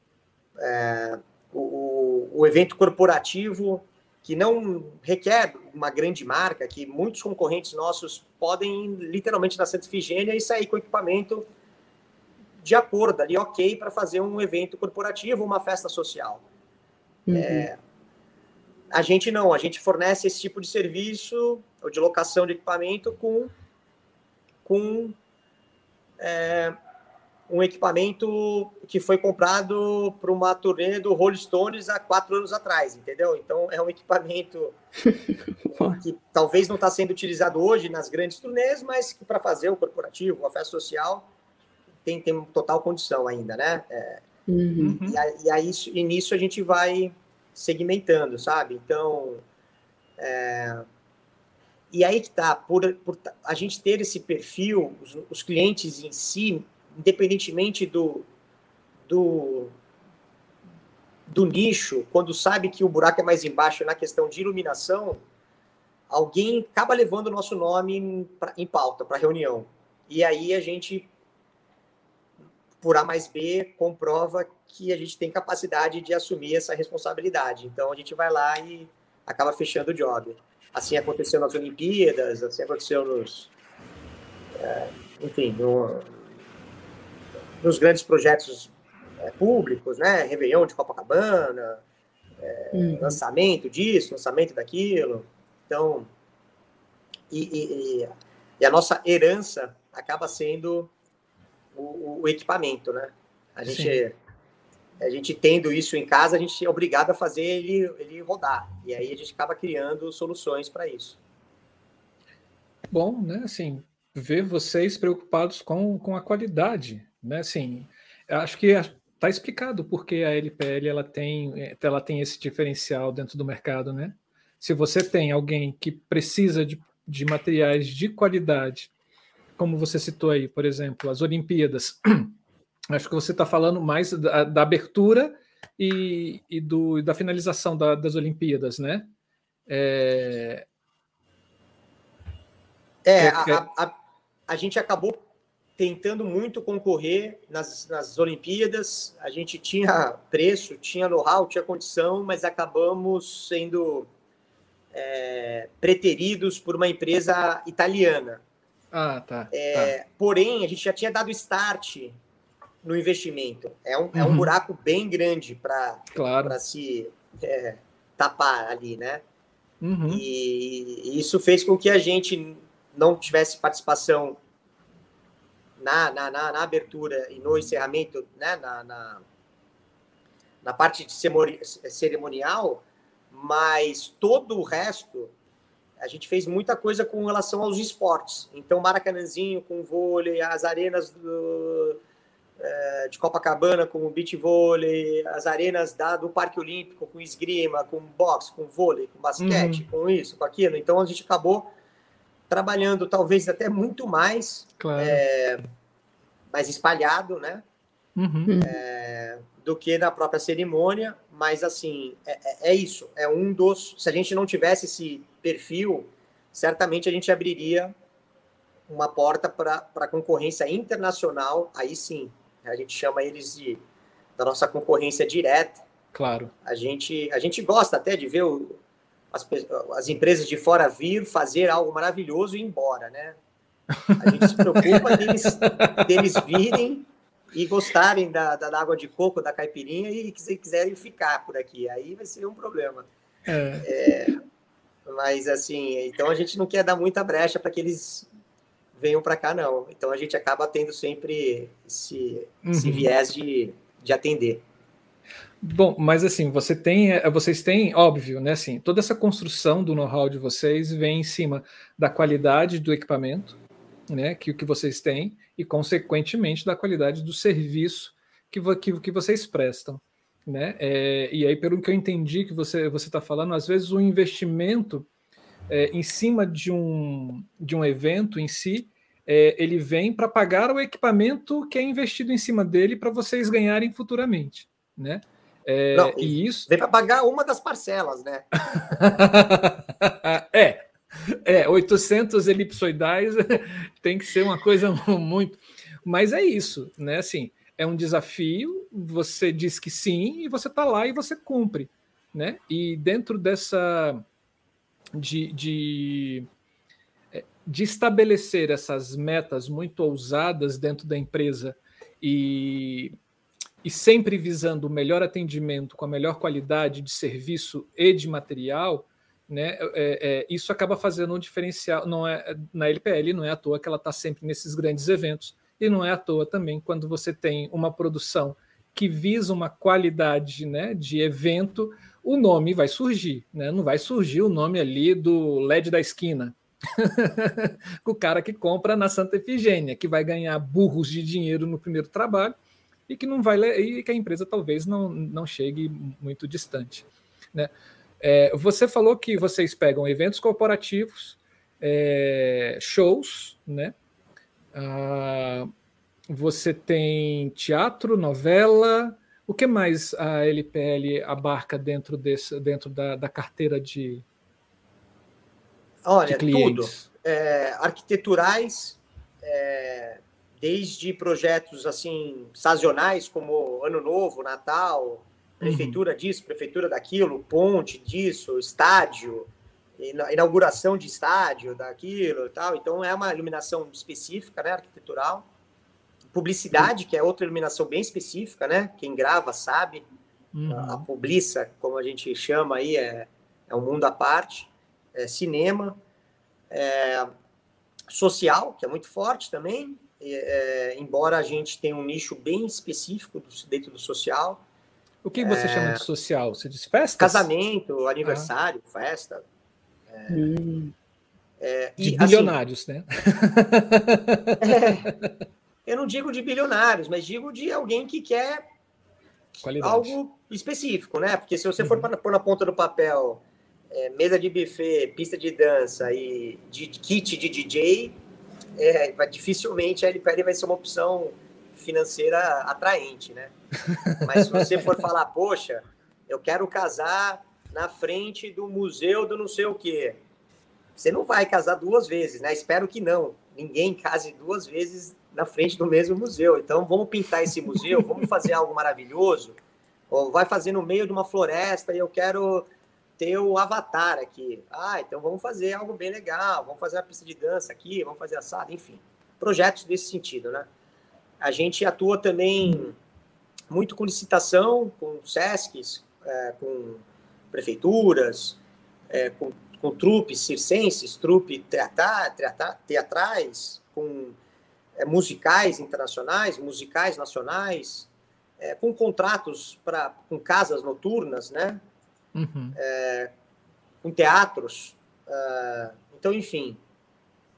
é, o, o, evento corporativo, que não requer uma grande marca, que muitos concorrentes nossos podem literalmente na Santa Efigênia e sair com equipamento de acordo ali, ok, para fazer um evento corporativo, uma festa social. Uhum. É, a gente não, a gente fornece esse tipo de serviço ou de locação de equipamento com, com é, um equipamento que foi comprado para uma turnê do Rolling Stones há quatro anos atrás, entendeu? Então é um equipamento [LAUGHS] que talvez não está sendo utilizado hoje nas grandes turnês, mas que para fazer o corporativo, a festa social, tem, tem total condição ainda, né? É, uhum. E, aí, e nisso a gente vai segmentando, sabe? Então, é, e aí que tá, por, por, a gente ter esse perfil, os, os clientes em si, independentemente do, do, do nicho, quando sabe que o buraco é mais embaixo na questão de iluminação, alguém acaba levando o nosso nome em, em pauta para reunião. E aí a gente por A mais B, comprova que a gente tem capacidade de assumir essa responsabilidade. Então, a gente vai lá e acaba fechando o job. Assim aconteceu nas Olimpíadas, assim aconteceu nos. É, enfim, no, nos grandes projetos é, públicos, né? Réveillon de Copacabana, é, uhum. lançamento disso, lançamento daquilo. Então, e, e, e, a nossa herança acaba sendo o, o equipamento, né? A gente, a gente tendo isso em casa, a gente é obrigado a fazer ele, ele rodar. E aí a gente acaba criando soluções para isso. Bom, né? Assim, ver vocês preocupados com, com a qualidade, né? Assim, acho que está explicado porque a LPL ela tem, ela tem esse diferencial dentro do mercado, né? Se você tem alguém que precisa de, de materiais de qualidade como você citou aí, por exemplo, as Olimpíadas. Acho que você está falando mais da, da abertura e, e, do, da finalização da, das Olimpíadas, né? É, é a, a, a, gente acabou tentando muito concorrer nas, nas Olimpíadas. A gente tinha preço, tinha know-how, tinha condição, mas acabamos sendo é, preteridos por uma empresa italiana. Ah, tá, é, tá. Porém, a gente já tinha dado start no investimento. É um, uhum. é um uhum. buraco bem grande para claro. se é, tapar ali, né? Uhum. E, e, isso fez com que a gente não tivesse participação na, na, na, na abertura e no encerramento, né? na, na, na parte de cerimonial, mas todo o resto a gente fez muita coisa com relação aos esportes. Então, Maracanãzinho com vôlei, as arenas do, é, de Copacabana com beach vôlei, as arenas da, do Parque Olímpico com esgrima, com boxe, com vôlei, com basquete, uhum. com isso, com aquilo. Então, a gente acabou trabalhando talvez até muito mais, claro. é, mais espalhado, né? Uhum. É, do que na própria cerimônia, mas assim, é, é, é, isso, é um dos. Se a gente não tivesse esse perfil, certamente a gente abriria uma porta para concorrência internacional, aí sim, a gente chama eles de da nossa concorrência direta. Claro. A gente, a gente gosta até de ver o, as, as empresas de fora vir fazer algo maravilhoso e ir embora, né? A gente se preocupa deles, deles virem e gostarem da, da, água de coco, da caipirinha e quiserem ficar por aqui. Aí vai ser um problema. É. É, mas, assim, então a gente não quer dar muita brecha para que eles venham para cá, não. Então a gente acaba tendo sempre esse, uhum. esse viés de, de atender. Bom, mas assim, você tem, é, vocês têm, óbvio, né? Assim, toda essa construção do know-how de vocês vem em cima da qualidade do equipamento, né? Que o que vocês têm e, consequentemente, da qualidade do serviço que, que, que vocês prestam. Né? É, e aí, pelo que eu entendi que você está falando, às vezes o investimento é, em cima de um, de um evento em si, é, ele vem para pagar o equipamento que é investido em cima dele para vocês ganharem futuramente. Né? É, Não, e isso vem para pagar uma das parcelas, né? [LAUGHS] é, É, 800 elipsoidais [LAUGHS] tem que ser uma coisa muito. Mas é isso, né? Assim, é um desafio, você diz que sim, e você está lá e você cumpre. Né? E dentro dessa. De, de é, de estabelecer essas metas muito ousadas dentro da empresa e, e sempre visando o melhor atendimento com a melhor qualidade de serviço e de material, né, é, é, isso acaba fazendo um diferencial. Não é na LPL, não é à toa que ela está sempre nesses grandes eventos e não é à toa também quando você tem uma produção que visa uma qualidade né, de evento, o nome vai surgir, né? Não vai surgir o nome ali do LED da esquina, [LAUGHS] o cara que compra na Santa Efigênia, que vai ganhar burros de dinheiro no primeiro trabalho e que não vai e que a empresa talvez não, não chegue muito distante, né? É, você falou que vocês pegam eventos corporativos, é, shows, né? Ah, você tem teatro, novela. O que mais a LPL abarca dentro, desse, dentro da, da carteira de, Olha, de tudo. É, arquiteturais, é, desde projetos assim sazonais como Ano Novo, Natal, prefeitura uhum. disso, prefeitura daquilo, ponte disso, estádio, inauguração de estádio daquilo e tal. Então é uma iluminação específica, né, arquitetural. Publicidade, que é outra iluminação bem específica, né? Quem grava sabe. Uhum. A, a publiça, como a gente chama aí, é, é um mundo à parte. É, cinema, é, social, que é muito forte também, é, embora a gente tenha um nicho bem específico dentro do social. O que você chama de social? Você diz festa? Casamento, aniversário, ah. festa. É, hum. é, de e, bilionários, assim, né? [LAUGHS] Eu não digo de bilionários, mas digo de alguém que quer Qualidade. algo específico, né? Porque se você uhum. for pôr na ponta do papel é, mesa de buffet, pista de dança e de, kit de DJ, é, dificilmente a LPL vai ser uma opção financeira atraente, né? [LAUGHS] Mas se você for falar, poxa, eu quero casar na frente do museu do não sei o quê, você não vai casar duas vezes, né? Espero que não. Ninguém case duas vezes na frente do mesmo museu. Então, vamos pintar esse museu, vamos fazer algo maravilhoso. Ou vai fazer no meio de uma floresta e eu quero ter o avatar aqui. Ah, então vamos fazer algo bem legal, vamos fazer uma pista de dança aqui, vamos fazer assado, enfim. Projetos desse sentido, né? A gente atua também muito com licitação, com SESCs, é, com prefeituras, é, com, com trupes circenses, trupe teatrais, teatrais com é, musicais internacionais, musicais nacionais, é, com contratos para com casas noturnas, né? Uhum. É, com teatros. Uh, então, enfim,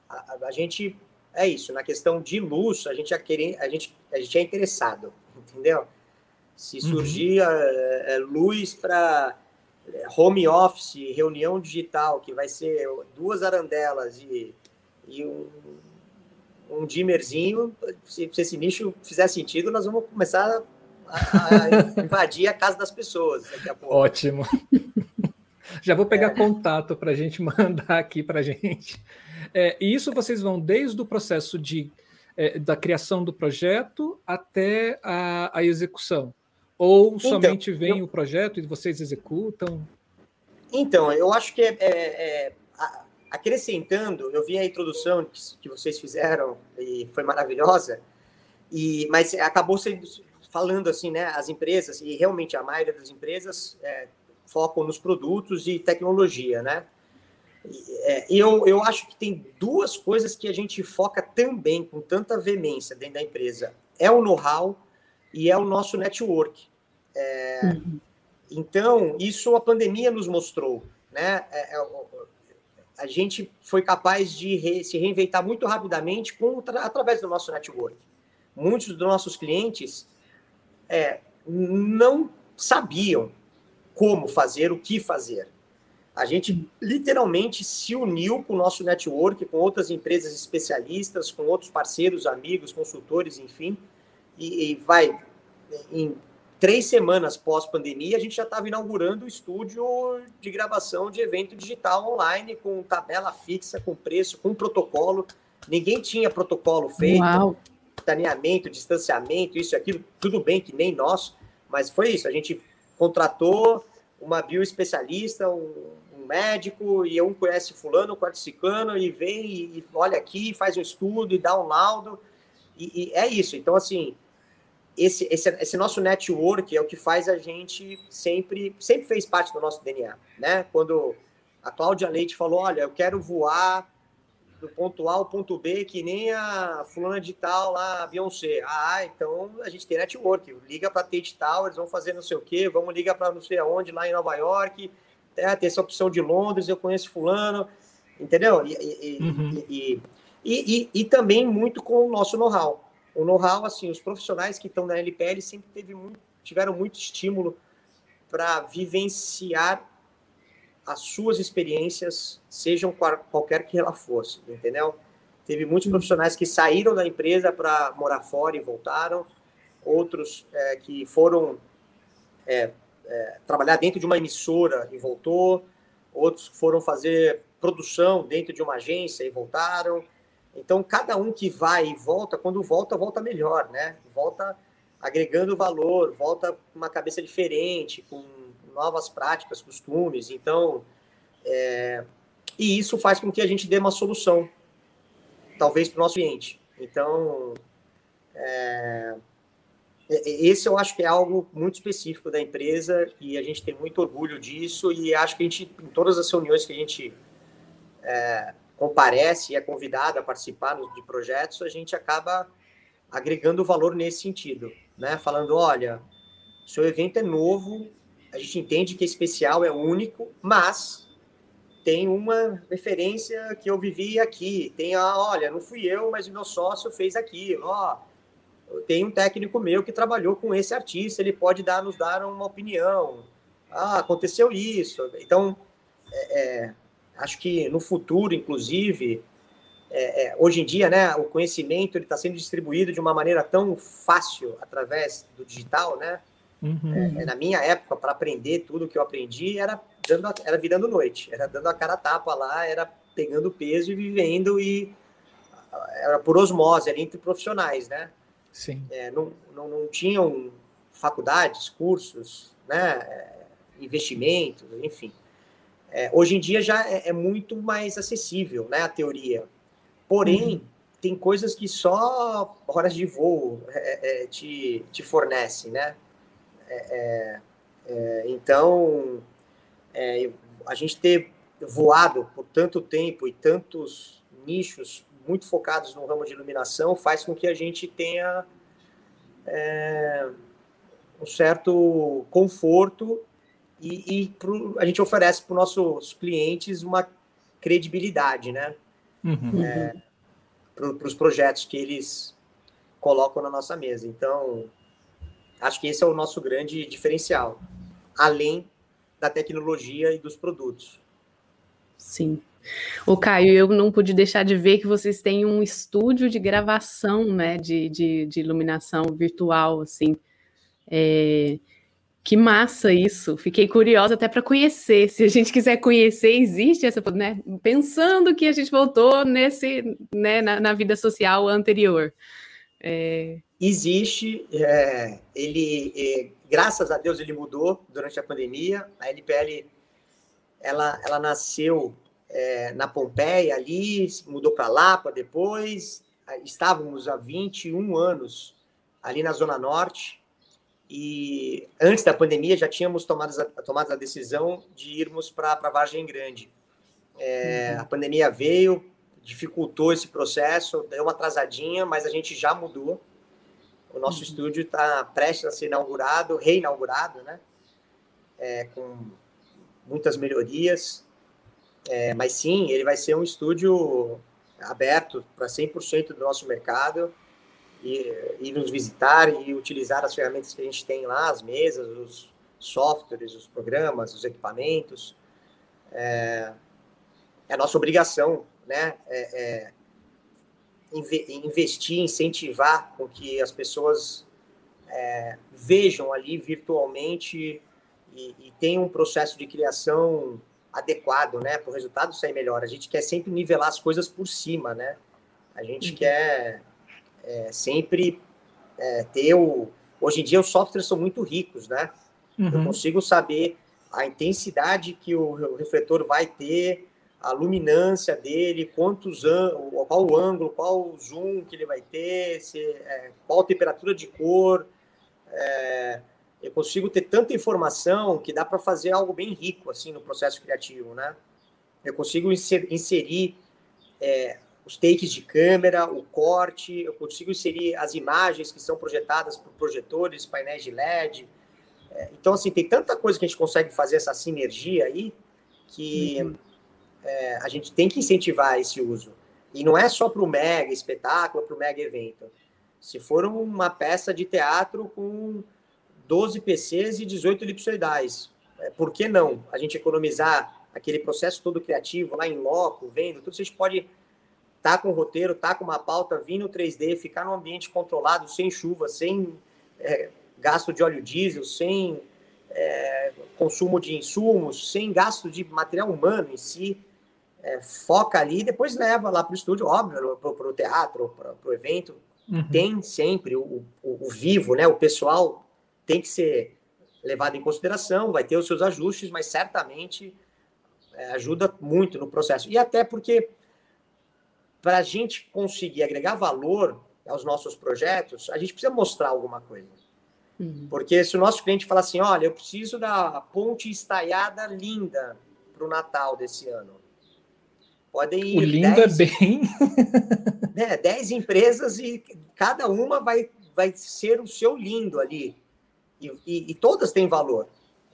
a, a, gente é isso. Na questão de luz, a gente, é querer, a gente, a gente é interessado, entendeu? Se uhum. surgir uhum. é, luz para é, home office, reunião digital, que vai ser duas arandelas e, e um, um dimmerzinho, se, se esse nicho fizer sentido, nós vamos começar a, [LAUGHS] invadir a casa das pessoas daqui a pouco. Ótimo. [LAUGHS] Já vou pegar é. contato para a gente [LAUGHS] mandar aqui para a gente. É, e isso vocês vão desde o processo de, é, da criação do projeto até a, a execução? Ou então, somente vem eu... o projeto e vocês executam? Então, eu acho que é, é, é acrescentando, eu vi a introdução que, que vocês fizeram e foi maravilhosa, e, mas acabou sendo, falando assim, né, as empresas, e realmente a maioria das empresas é, focam nos produtos e tecnologia, né? É, eu, eu acho que tem duas coisas que a gente foca também com tanta veemência dentro da empresa. É o know-how e é o nosso network. É, uhum. Então, isso a pandemia nos mostrou, né? É, é a gente foi capaz de re, se reinventar muito rapidamente com, através do nosso network. Muitos dos nossos clientes é, não sabiam como fazer, o que fazer. A gente literalmente se uniu com o nosso network, com outras empresas especialistas, com outros parceiros, amigos, consultores, enfim, e, e vai em três semanas pós-pandemia, a gente já estava inaugurando o estúdio de gravação de evento digital online, com tabela fixa, com preço, com protocolo. Ninguém tinha protocolo feito, Uau. saneamento, distanciamento, isso e aquilo. Tudo bem que nem nós, mas foi isso. A gente contratou uma bioespecialista, um, um médico, e um conhece fulano, um ciclano, e vem e, e olha aqui, faz um estudo e dá um laudo. E, e é isso. Então, assim, esse, esse, esse, nosso network é o que faz a gente sempre, sempre fez parte do nosso DNA, né? Quando a Cláudia Leite falou, olha, eu quero voar do ponto A ao ponto B, que nem a fulana de tal lá, a Beyoncé. Ah, então a gente tem network. Liga para Tate Towers, vamos fazer não sei o quê, vamos ligar para não sei aonde, lá em Nova York. É, tem essa opção de Londres, eu conheço fulano, entendeu? E, e, uhum. e, e, e, também muito com o nosso know-how. O know-how, assim, os profissionais que estão na LPL sempre teve muito, tiveram muito estímulo para vivenciar as suas experiências, sejam qualquer que ela fosse, entendeu? Teve muitos profissionais que saíram da empresa para morar fora e voltaram, outros é, que foram é, é, trabalhar dentro de uma emissora e voltou, outros foram fazer produção dentro de uma agência e voltaram. Então, cada um que vai e volta, quando volta, volta melhor, né? Volta agregando valor, volta com uma cabeça diferente, com novas práticas, costumes. Então, é, e isso faz com que a gente dê uma solução, talvez para o nosso cliente. Então, é, esse eu acho que é algo muito específico da empresa e a gente tem muito orgulho disso e acho que a gente, em todas as reuniões que a gente é, comparece e é convidado a participar de projetos, a gente acaba agregando valor nesse sentido, né? Falando, olha, seu evento é novo, a gente entende que é especial, é único, mas tem uma referência que eu vivi aqui. Tem a, olha, não fui eu, mas o meu sócio fez aquilo. Ó, tem um técnico meu que trabalhou com esse artista, ele pode dar, nos dar uma opinião. Ah, aconteceu isso. Então, é, é, acho que no futuro, inclusive, é, é hoje em dia, né, o conhecimento está sendo distribuído de uma maneira tão fácil através do digital, né? Uhum. É, na minha época, para aprender tudo que eu aprendi, era, dando, era virando noite, era dando a cara a tapa lá, era pegando peso e vivendo, e era por osmose, entre profissionais, né? Sim. É, não, não, não tinham faculdades, cursos, né? É, investimentos, enfim. É, hoje em dia já é, é, muito mais acessível, né? A teoria. Porém, uhum. tem coisas que só horas de voo é, é, te, te fornecem, né? É, é, é, então, é, a gente ter voado por tanto tempo e tantos nichos muito focados no ramo de iluminação faz com que a gente tenha é, um certo conforto e, e pro, a gente oferece para os nossos clientes uma credibilidade, né? Uhum. É, para os projetos que eles colocam na nossa mesa. Então, Acho que esse é o nosso grande diferencial, além da tecnologia e dos produtos. Sim. O Caio, eu não pude deixar de ver que vocês têm um estúdio de gravação, né, de, de, de iluminação virtual, assim. É... Que massa isso! Fiquei curiosa até para conhecer. Se a gente quiser conhecer, existe essa, né? Pensando que a gente voltou nesse, né, na, na vida social anterior. É... Existe, é, ele, é, graças a Deus, ele mudou durante a pandemia. A LPL, ela, ela nasceu é, na Pompeia ali, mudou para Lapa depois. Estávamos há 21 anos ali na Zona Norte e antes da pandemia já tínhamos tomado a, tomado a decisão de irmos para Vargem Grande. É, uhum. A pandemia veio, dificultou esse processo, deu uma atrasadinha, mas a gente já mudou. O nosso uhum. estúdio está prestes a ser inaugurado, reinaugurado, né? É, com muitas melhorias. É, mas sim, ele vai ser um estúdio aberto para 100% do nosso mercado e, e nos visitar e utilizar as ferramentas que a gente tem lá, as mesas, os softwares, os programas, os equipamentos. É, é a nossa obrigação né, é, é, investir, incentivar com que as pessoas é, vejam ali virtualmente e, e tenham um processo de criação adequado, né, para o resultado sair melhor. A gente quer sempre nivelar as coisas por cima, né? A gente uhum. quer é, sempre é, ter o. Hoje em dia os softwares são muito ricos, né? Uhum. Eu consigo saber a intensidade que o refletor vai ter, a luminância dele, quantos qual o ângulo, qual o zoom que ele vai ter, se, é, qual a temperatura de cor. É, eu consigo ter tanta informação que dá para fazer algo bem rico assim no processo criativo, né? Eu consigo inserir é, os takes de câmera, o corte, eu consigo inserir as imagens que são projetadas por projetores, painéis de LED. É, então, assim, tem tanta coisa que a gente consegue fazer essa sinergia aí que uhum. é, a gente tem que incentivar esse uso. E não é só para o mega espetáculo, para o mega evento. Se for uma peça de teatro com 12 PCs e 18 elipsoidais. É, por que não? A gente economizar aquele processo todo criativo lá em loco, vendo, tudo, a gente pode tá com o roteiro, tá com uma pauta, vir no 3D, ficar num ambiente controlado, sem chuva, sem é, gasto de óleo diesel, sem é, consumo de insumos, sem gasto de material humano em si. É, foca ali e depois leva lá para o estúdio, óbvio, para o teatro, para o evento. Uhum. Tem sempre o, o, o vivo, né? O pessoal tem que ser levado em consideração, vai ter os seus ajustes, mas certamente é, ajuda muito no processo. E até porque, para a gente conseguir agregar valor aos nossos projetos, a gente precisa mostrar alguma coisa. Uhum. Porque se o nosso cliente falar assim, olha, eu preciso da ponte estaiada linda para o Natal desse ano. Podem ir. O lindo é dez, é bem. [LAUGHS] né, dez empresas e cada uma vai, vai ser o seu lindo ali. E, e, e, todas têm valor.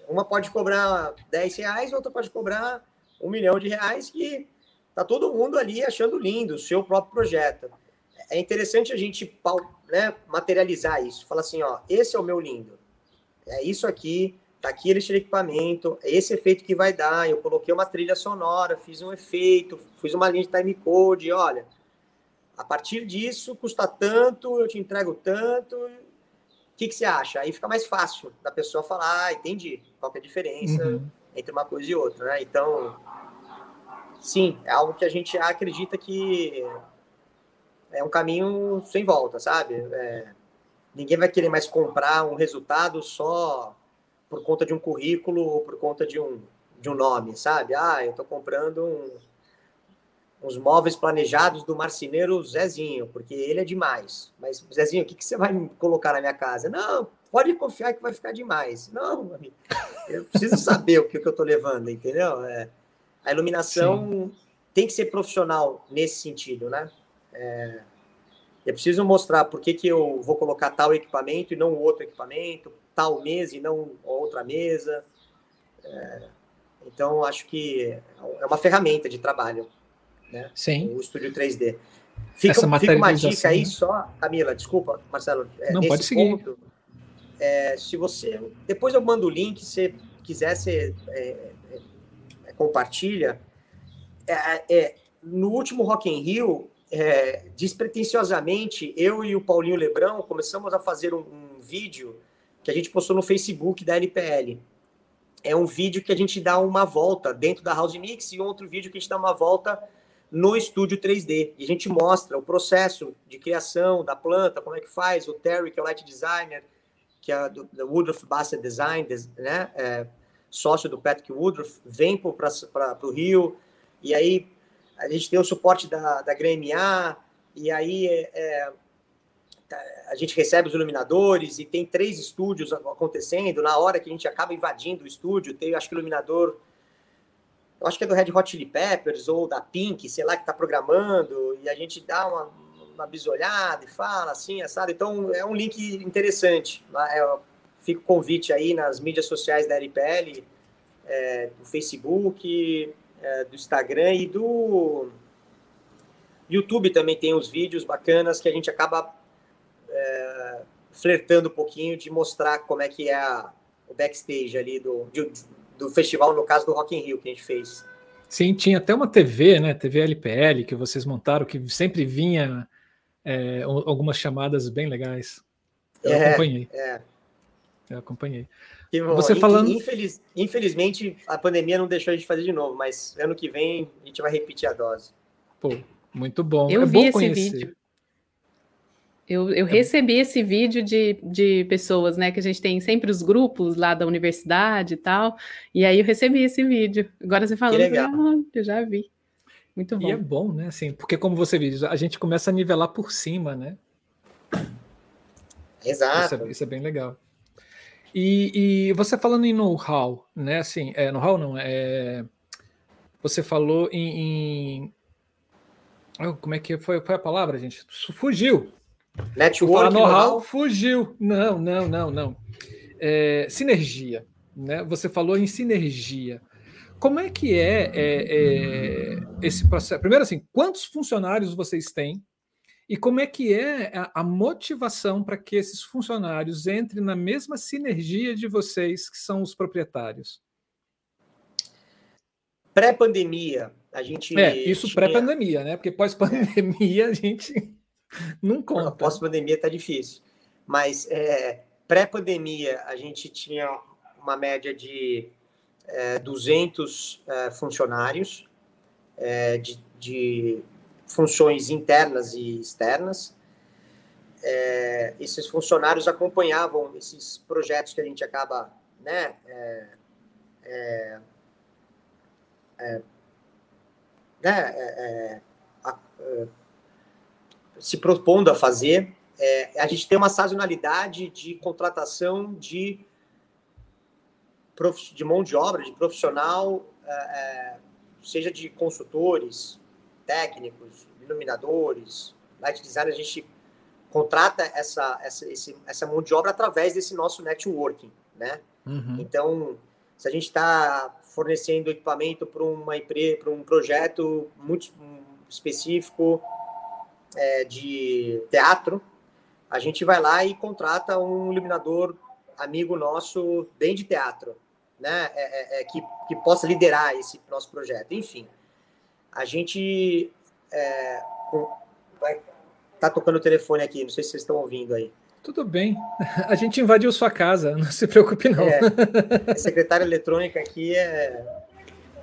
Uma pode cobrar 10 reais, outra pode cobrar um milhão de reais, que tá todo mundo ali achando lindo o seu próprio projeto. É interessante a gente né, materializar isso. Falar assim, ó, esse é o meu lindo. É isso aqui, tá aqui de equipamento, é esse efeito que vai dar. Eu coloquei uma trilha sonora, fiz um efeito, fiz uma linha de time code, olha, a partir disso custa tanto, eu te entrego tanto, o que, que você acha? Aí fica mais fácil da pessoa falar, ah, entendi, qual é a diferença uhum. entre uma coisa e outra, né? Então, sim, é algo que a gente acredita que é um caminho sem volta, sabe? É, ninguém vai querer mais comprar um resultado só por conta de um currículo ou por conta de um, de um nome, sabe? Ah, eu estou comprando um, uns móveis planejados do marceneiro Zezinho, porque ele é demais. Mas, Zezinho, o que, que você vai colocar na minha casa? Não, pode confiar que vai ficar demais. Não, amigo, eu preciso saber o que, que eu estou levando, entendeu? É, a iluminação Sim. tem que ser profissional nesse sentido, né? É, eu preciso mostrar por que, que eu vou colocar tal equipamento e não outro equipamento, tal mesa e não outra mesa. É, então, acho que é uma ferramenta de trabalho né? Sim. O estúdio 3D. Fica, fica uma dica aí só, Camila, desculpa, Marcelo. É, Não, pode seguir. Ponto, é, se você. Depois eu mando o link, se quiser, você é, compartilha. É, é, no último Rock in Rio, despretensiosamente, eu e o Paulinho Lebrão começamos a fazer um, um vídeo que a gente postou no Facebook da LPL é um vídeo que a gente dá uma volta dentro da House Mix e outro vídeo que a gente dá uma volta no estúdio 3D. E a gente mostra o processo de criação da planta, como é que faz. O Terry, que é o light designer, que é do Woodruff Bassett Design, né? É, sócio do Patrick Woodruff, vem para o Rio. E aí a gente tem o suporte da, da GMA, e aí é, é, tá, a gente recebe os iluminadores e tem três estúdios acontecendo. Na hora que a gente acaba invadindo o estúdio, tem, acho que, iluminador eu acho que é do Red Hot Chili Peppers ou da Pink, sei lá, que está programando, e a gente dá uma, uma bisolhada e fala assim, assado. Então, é um link interessante. É, fica o convite aí nas mídias sociais da LPL, é, do Facebook, é, do Instagram e do YouTube também tem os vídeos bacanas que a gente acaba é, flertando um pouquinho de mostrar como é que é a, o backstage ali do, de, do festival, no caso do Rock in Rio que a gente fez. Sim, tinha até uma TV, né? TV LPL que vocês montaram, que sempre vinha é, algumas chamadas bem legais. Eu é, acompanhei. É. Eu acompanhei. Você falando... Infeliz, infelizmente, a pandemia não deixou a gente fazer de novo, mas ano que vem a gente vai repetir a dose. Pô, muito bom. Eu é vi bom esse conhecer. vídeo. Eu, eu é. recebi esse vídeo de, de pessoas, né? Que a gente tem sempre os grupos lá da universidade e tal. E aí eu recebi esse vídeo. Agora você falou, ah, eu já vi. Muito bom. E é bom, né? Assim, porque como você diz, a gente começa a nivelar por cima, né? Exato. Isso é, isso é bem legal. E, e, você falando em know-how, né? Assim, é, know-how não, é. Você falou em. em... Oh, como é que foi, foi a palavra, gente? Fugiu. Network know-how fugiu. Não, não, não, não. É, sinergia, né? Você falou em sinergia. Como é que é, é, é esse processo? Primeiro, assim, quantos funcionários vocês têm e como é que é a, motivação para que esses funcionários entrem na mesma sinergia de vocês, que são os proprietários? Pré-pandemia, a gente. É, isso tinha... pré-pandemia, né? Porque pós-pandemia a gente [LAUGHS] não conta. Pós-pandemia está difícil. Mas é, pré-pandemia a gente tinha uma média de é, 200 é, funcionários é, de, de funções internas e externas. É, esses funcionários acompanhavam esses projetos que a gente acaba, né, é, é, é né, é, a, se propondo a fazer. a gente tem uma sazonalidade de contratação de, de mão de obra, de profissional, seja de consultores, técnicos, iluminadores, light design, a gente contrata essa, essa, esse, essa mão de obra através desse nosso networking, né? Uhum. Então, se a gente está fornecendo equipamento para uma empresa, para um projeto muito específico é, de teatro, a gente vai lá e contrata um iluminador amigo nosso bem de teatro, né? É, é, é que, que possa liderar esse nosso projeto. Enfim, a gente é, vai, tá tocando o telefone aqui, não sei se vocês estão ouvindo aí. Tudo bem, [LAUGHS] a gente invadiu sua casa, [LAUGHS] não se preocupe não. É, [LAUGHS] a secretária eletrônica aqui é,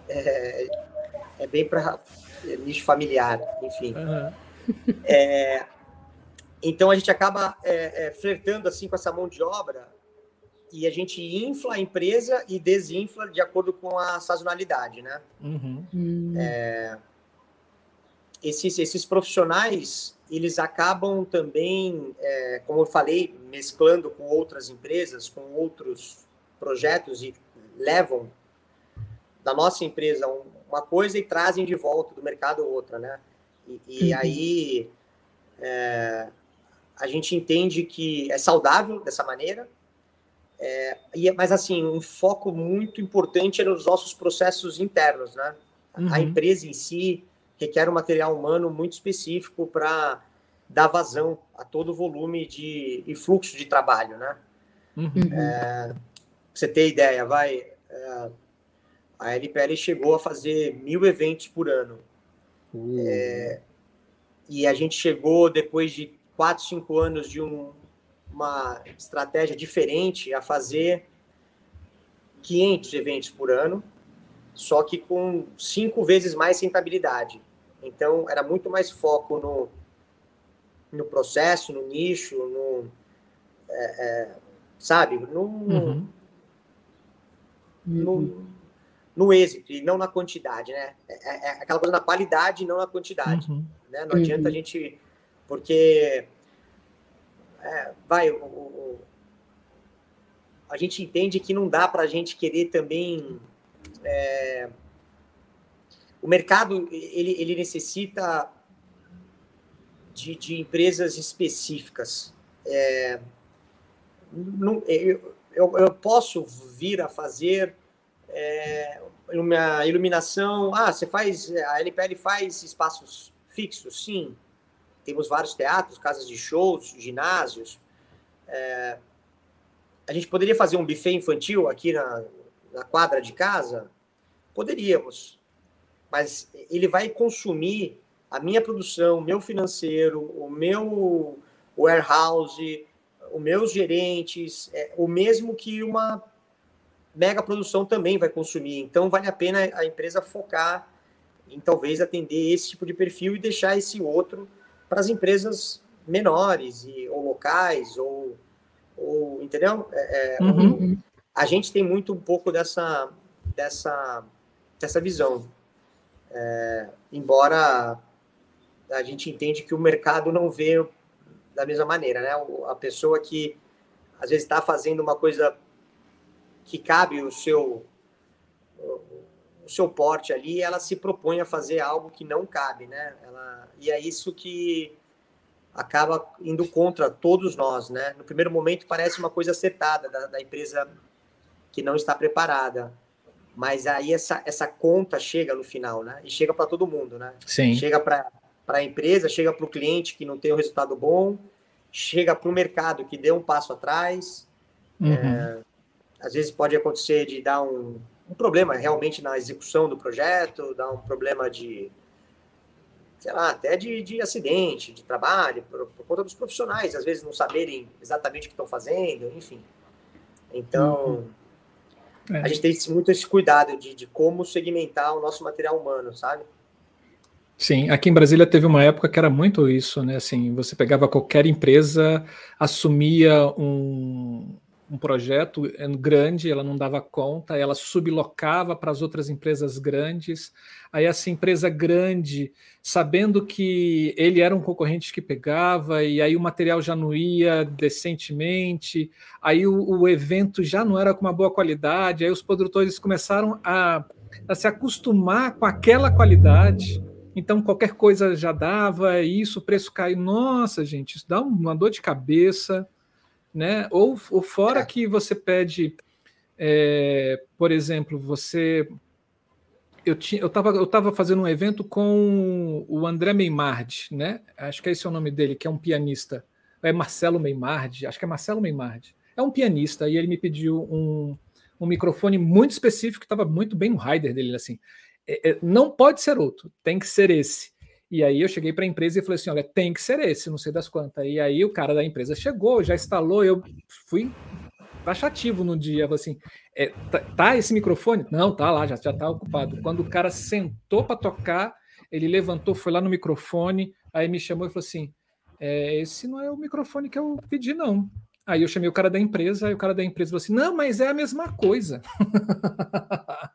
é, é bem para nicho familiar, enfim. Uhum. É, então a gente acaba é, é, flertando assim com essa mão de obra e a gente infla a empresa e desinfla de acordo com a sazonalidade, né? Uhum. Hum. É, esses, esses profissionais, eles acabam também, é, como eu falei, mesclando com outras empresas, com outros projetos e levam da nossa empresa uma coisa e trazem de volta do mercado outra, né? E, e uhum. aí é, a gente entende que é saudável dessa maneira, é, e, mas, assim, um foco muito importante é nos nossos processos internos, né? Uhum. A empresa em si requer um material humano muito específico para dar vazão a todo o volume de, e fluxo de trabalho, né? Uhum. É, você ter ideia, vai... É, a LPL chegou a fazer mil eventos por ano. Uhum. É, e a gente chegou, depois de quatro, cinco anos de um, uma estratégia diferente a fazer 500 eventos por ano, só que com cinco vezes mais rentabilidade. Então, era muito mais foco no, no processo, no nicho, no. É, é, sabe? No, uhum. no, no, êxito e não na quantidade, né? É, é, é, aquela coisa na qualidade e não na quantidade. Uhum. Né? Não adianta a uhum. gente. Porque é, vai, o, o, a gente entende que não dá para a gente querer também. É, o mercado ele, ele necessita de, de empresas específicas. É, não, eu, eu, eu, posso vir a fazer é, uma iluminação. Ah, você faz. A LPL faz espaços fixos? Sim. Temos vários teatros, casas de shows, ginásios. É, a gente poderia fazer um buffet infantil aqui na, na quadra de casa? Poderíamos. Mas ele vai consumir a minha produção, o meu financeiro, o meu warehouse, os meus gerentes, é, o mesmo que uma mega produção também vai consumir. Então, vale a pena a empresa focar em talvez atender esse tipo de perfil e deixar esse outro para as empresas menores e, ou locais ou, ou entendeu? É, é uhum. A gente tem muito um pouco dessa dessa dessa visão, é, embora a gente entende que o mercado não vê da mesma maneira, né? A pessoa que às vezes está fazendo uma coisa que cabe o seu seu porte ali, ela se propõe a fazer algo que não cabe, né? Ela, e é isso que acaba indo contra todos nós, né? No primeiro momento parece uma coisa acertada da, da empresa que não está preparada, mas aí essa, essa conta chega no final, né? E chega para todo mundo, né? Sim. Chega para a empresa, chega para o cliente que não tem um resultado bom, chega para o mercado que deu um passo atrás. Uhum. É, às vezes pode acontecer de dar um, um problema realmente na execução do projeto, dar um problema de, sei lá, até de, de acidente, de trabalho, por, por, conta dos profissionais, às vezes não saberem exatamente o que estão fazendo, enfim. Então, uhum. é. a gente tem muito esse cuidado de, de como segmentar o nosso material humano, sabe? Sim, aqui em Brasília teve uma época que era muito isso, né? Assim, você pegava qualquer empresa, assumia um, um projeto grande, ela não dava conta, ela sublocava para as outras empresas grandes. Aí essa empresa grande, sabendo que ele era um concorrente que pegava, e aí o material já não ia decentemente, aí o, o evento já não era com uma boa qualidade, aí os produtores começaram a, a se acostumar com aquela qualidade. Então qualquer coisa já dava, isso, o preço caiu. Nossa, gente, isso dá uma dor de cabeça né? Ou, ou fora é. que você pede, é, por exemplo, você. Eu tinha, eu estava eu tava fazendo um evento com o André Meimardi, né? Acho que esse é o nome dele, que é um pianista. É Marcelo Meimardi, acho que é Marcelo Meimardi. É um pianista e ele me pediu um, um microfone muito específico que estava muito bem no rider dele, assim. É, é, não pode ser outro, tem que ser esse. E aí eu cheguei para a empresa e falei assim: olha, tem que ser esse, não sei das quantas. E aí o cara da empresa chegou, já instalou, eu fui taxativo no dia, assim, é, tá, tá, esse microfone? Não, tá lá, já já tá ocupado. Quando o cara sentou para tocar, ele levantou, foi lá no microfone, aí me chamou e falou assim: é, esse não é o microfone que eu pedi, não. Aí eu chamei o cara da empresa, aí o cara da empresa falou assim: não, mas é a mesma coisa. [LAUGHS]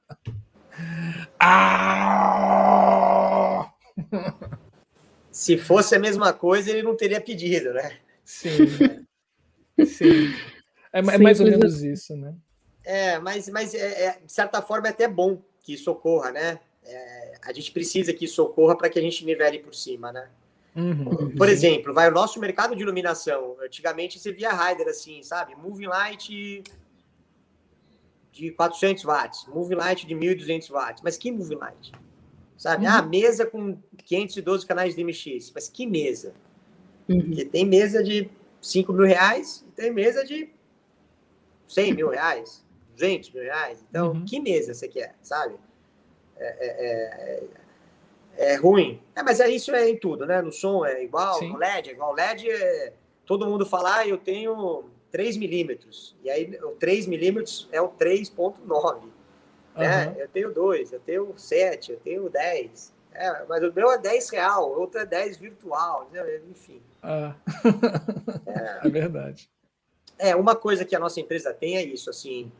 ah! [LAUGHS] Se fosse a mesma coisa, ele não teria pedido, né? Sim. Sim. É, é mais ou menos isso, né? É, mas, mas é, é, de certa forma é até bom que isso ocorra, né? É, a gente precisa que isso ocorra para que a gente nivele por cima, né? Uhum. Por exemplo, vai o nosso mercado de iluminação. Antigamente você via rider assim, sabe? Moving light de 400 watts, moving light de 1.200 watts. Mas que moving light? Sabe? Uhum. Ah, mesa com 512 canais de MX. Mas que mesa? Uhum. Porque tem mesa de 5 mil reais e tem mesa de 100 mil reais, 200 mil reais. Então, uhum. que mesa você quer, sabe? É, é, é, é ruim. É, mas é, isso é em tudo, né? No som é igual, Sim. no LED é igual. LED é... Todo mundo fala, ah, eu tenho 3 milímetros. E aí, o 3 milímetros é o 3.9. Né? Uhum. Eu tenho dois, eu tenho sete, eu tenho dez. É, mas o meu é 10 real, o outro é 10 virtual, né? enfim. Ah. [LAUGHS] é, é, verdade. É, uma coisa que a nossa empresa tem é isso, assim,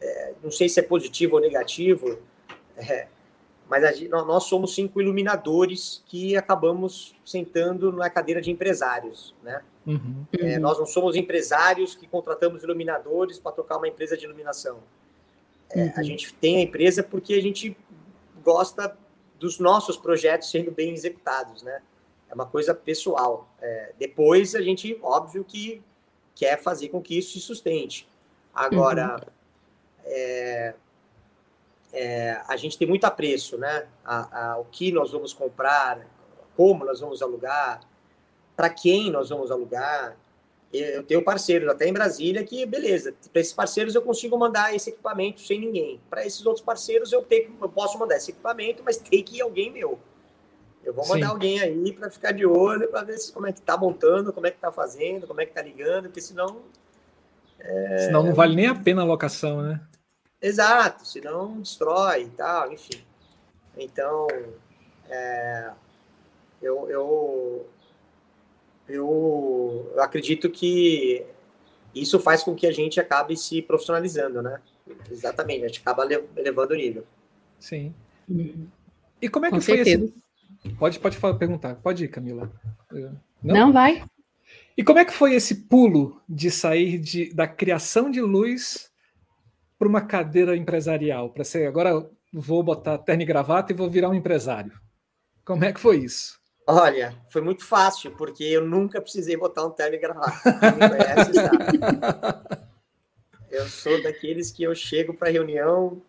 é, não sei se é positivo ou negativo, é, mas gente, nós somos cinco iluminadores que acabamos sentando na cadeira de empresários, né? Uhum. É, nós não somos empresários que contratamos iluminadores para tocar uma empresa de iluminação. É, A uhum. gente tem a empresa porque a gente gosta dos nossos projetos sendo bem executados, né? É uma coisa pessoal. É, depois a gente, óbvio, que quer fazer com que isso se sustente. Agora, uhum. é, é, a gente tem muito apreço, né? A, a, o que nós vamos comprar, como nós vamos alugar, para quem nós vamos alugar eu tenho parceiros até em Brasília que, beleza, para esses parceiros eu consigo mandar esse equipamento sem ninguém. Para esses outros parceiros eu, tenho, eu posso mandar esse equipamento, mas tem que ir alguém meu. Eu vou mandar Sim. alguém aí para ficar de olho, para ver se, como é que tá montando, como é que tá fazendo, como é que tá ligando, porque senão. É... Senão não vale nem a pena a locação, né? Exato, senão destrói e tal, enfim. Então, é, eu, eu, eu, eu acredito que isso faz com que a gente acabe se profissionalizando, né? Exatamente, a gente acaba elevando o nível. Sim. E como é que com foi certeza. esse... Pode, pode perguntar. Pode ir, Camila. Não? Não, vai. E como é que foi esse pulo de sair de, da criação de luz para uma cadeira empresarial? Para ser agora vou botar terno e gravata e vou virar um empresário. Como é que foi isso? Olha, foi muito fácil, porque eu nunca precisei botar um terno e gravata. [LAUGHS] Quem me conhece sabe. Eu sou daqueles que eu chego para reunião.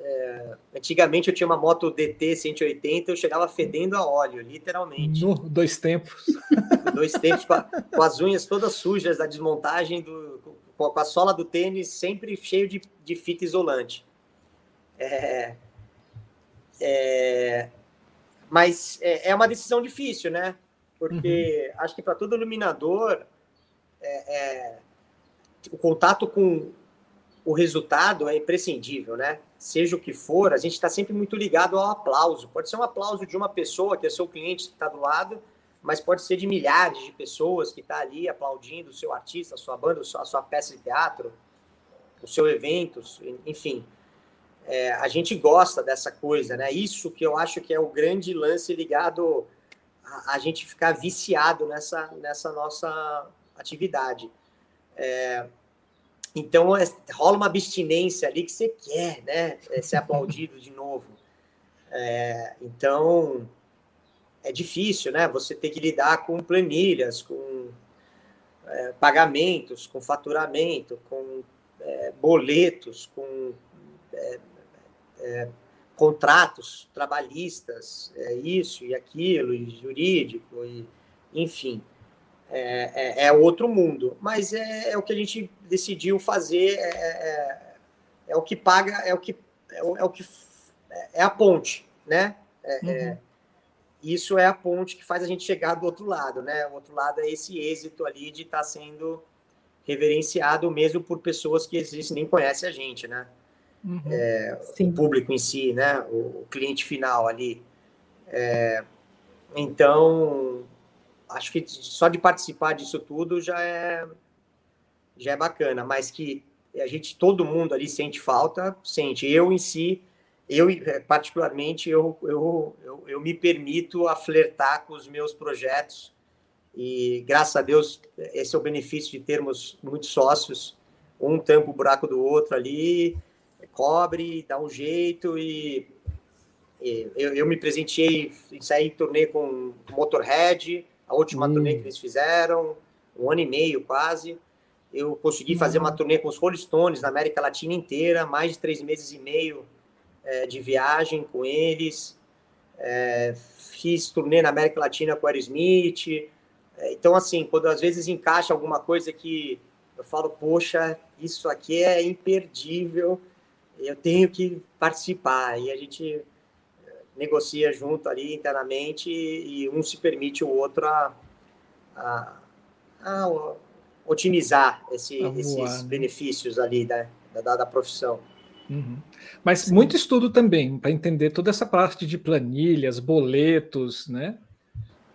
É, antigamente eu tinha uma moto DT 180, eu chegava fedendo a óleo, literalmente. No, dois tempos. [LAUGHS] Dois tempos, com, a, com, as unhas todas sujas da desmontagem, do, com a sola do tênis sempre cheio de, de fita isolante. É, é, mas é, é, uma decisão difícil, né? Porque uhum. acho que para todo iluminador, é, é, o contato com o resultado é imprescindível, né? Seja o que for, a gente está sempre muito ligado ao aplauso. Pode ser um aplauso de uma pessoa, que é seu cliente que está do lado, mas pode ser de milhares de pessoas que está ali aplaudindo o seu artista, a sua banda, a sua, a sua peça de teatro, o seu evento, enfim é, a gente gosta dessa coisa, né? Isso que eu acho que é o grande lance ligado a, a gente ficar viciado nessa, nessa nossa atividade. É, então, é, rola uma abstinência ali que você quer, né? É, ser aplaudido de novo. É, então, é difícil, né? Você tem que lidar com planilhas, com é, pagamentos, com faturamento, com é, boletos, com é, é, contratos trabalhistas, é, isso e aquilo, e jurídico, e, enfim, é, é, é outro mundo. Mas é, é, o que a gente decidiu fazer, é, é, o que paga, é o que é o, o que é a ponte, né? Uhum. isso é a ponte que faz a gente chegar do outro lado, né? O outro lado é esse êxito ali de estar tá sendo reverenciado mesmo por pessoas que às vezes nem conhecem a gente, né? Uhum. é, o público em si, né? O, cliente final ali. É, então, acho que só de participar disso tudo já é já é bacana, mas que a gente, todo mundo ali sente falta, sente. Eu em si, eu particularmente, eu, eu, eu, eu me permito a flertar com os meus projetos e graças a Deus esse é o benefício de termos muitos sócios, um tampa o buraco do outro ali cobre, dá um jeito e, e eu, eu, me presenteei em sair em turnê com Motorhead, a última hum. turnê que eles fizeram, um ano e meio quase. Eu consegui hum. fazer uma turnê com os Rolling Stones na América Latina inteira, mais de três meses e meio é, de viagem com eles. É, fiz turnê na América Latina com Aerosmith. É, então, assim, quando às vezes encaixa alguma coisa que eu falo, poxa, isso aqui é imperdível, eu tenho que participar. E a gente eh, negocia junto ali internamente e um se permite o outro a, a, a otimizar esse, a esses né? benefícios ali da, da, da profissão. Uhum. Mas Sim. muito estudo também para entender toda essa parte de planilhas, boletos, né?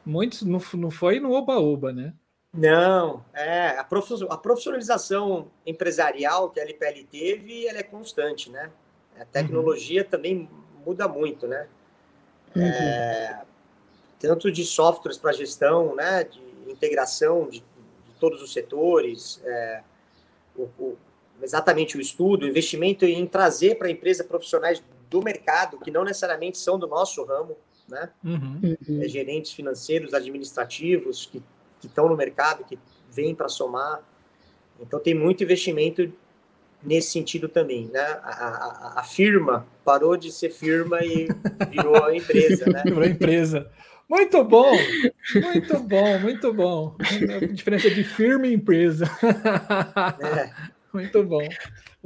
Muitos não, não foi no oba-oba, né? Não, é, a profissionalização empresarial que a LPL teve, ela é constante, né? A tecnologia uhum. também muda muito, né? Uhum. É, tanto de softwares para gestão, né? De integração de, de todos os setores, é, o, o, exatamente o estudo, o investimento em trazer para a empresa profissionais do mercado, que não necessariamente são do nosso ramo, né? Uhum. É, gerentes financeiros, administrativos, que que estão no mercado, que vêm para somar. Então, tem muito investimento nesse sentido também, né? A, a, a, firma parou de ser firma e virou a empresa, né? [LAUGHS] Virou empresa. Muito bom, muito bom, muito bom. A diferença de firma e empresa. É. [LAUGHS] Muito bom.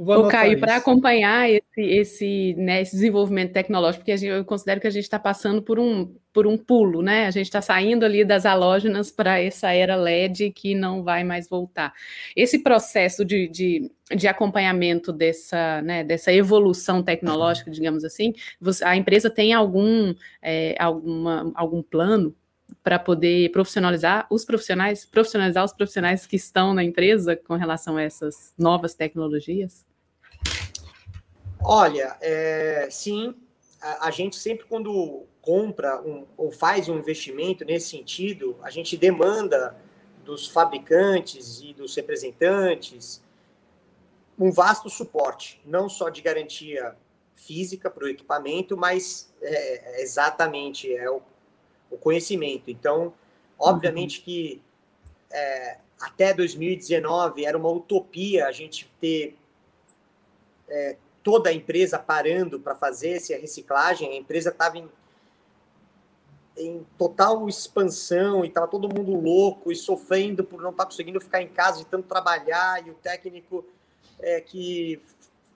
O Caio, para acompanhar esse, esse, né, esse, desenvolvimento tecnológico, porque gente, eu considero que a gente está passando por um, por um pulo, né? A gente está saindo ali das halógenas para essa era LED que não vai mais voltar. Esse processo de, de, de acompanhamento dessa, né, dessa evolução tecnológica, digamos assim, você, a empresa tem algum, é, alguma, algum plano para poder profissionalizar os profissionais, profissionalizar os profissionais que estão na empresa com relação a essas novas tecnologias? Olha, é, sim, a, a, gente sempre quando compra um, ou faz um investimento nesse sentido, a gente demanda dos fabricantes e dos representantes um vasto suporte, não só de garantia física para o equipamento, mas é, exatamente é o o conhecimento. Então, obviamente que é, até 2019 era uma utopia a gente ter é, toda a empresa parando para fazer essa reciclagem. A empresa estava em, em total expansão e estava todo mundo louco e sofrendo por não estar tá conseguindo ficar em casa de tanto trabalhar e o técnico é, que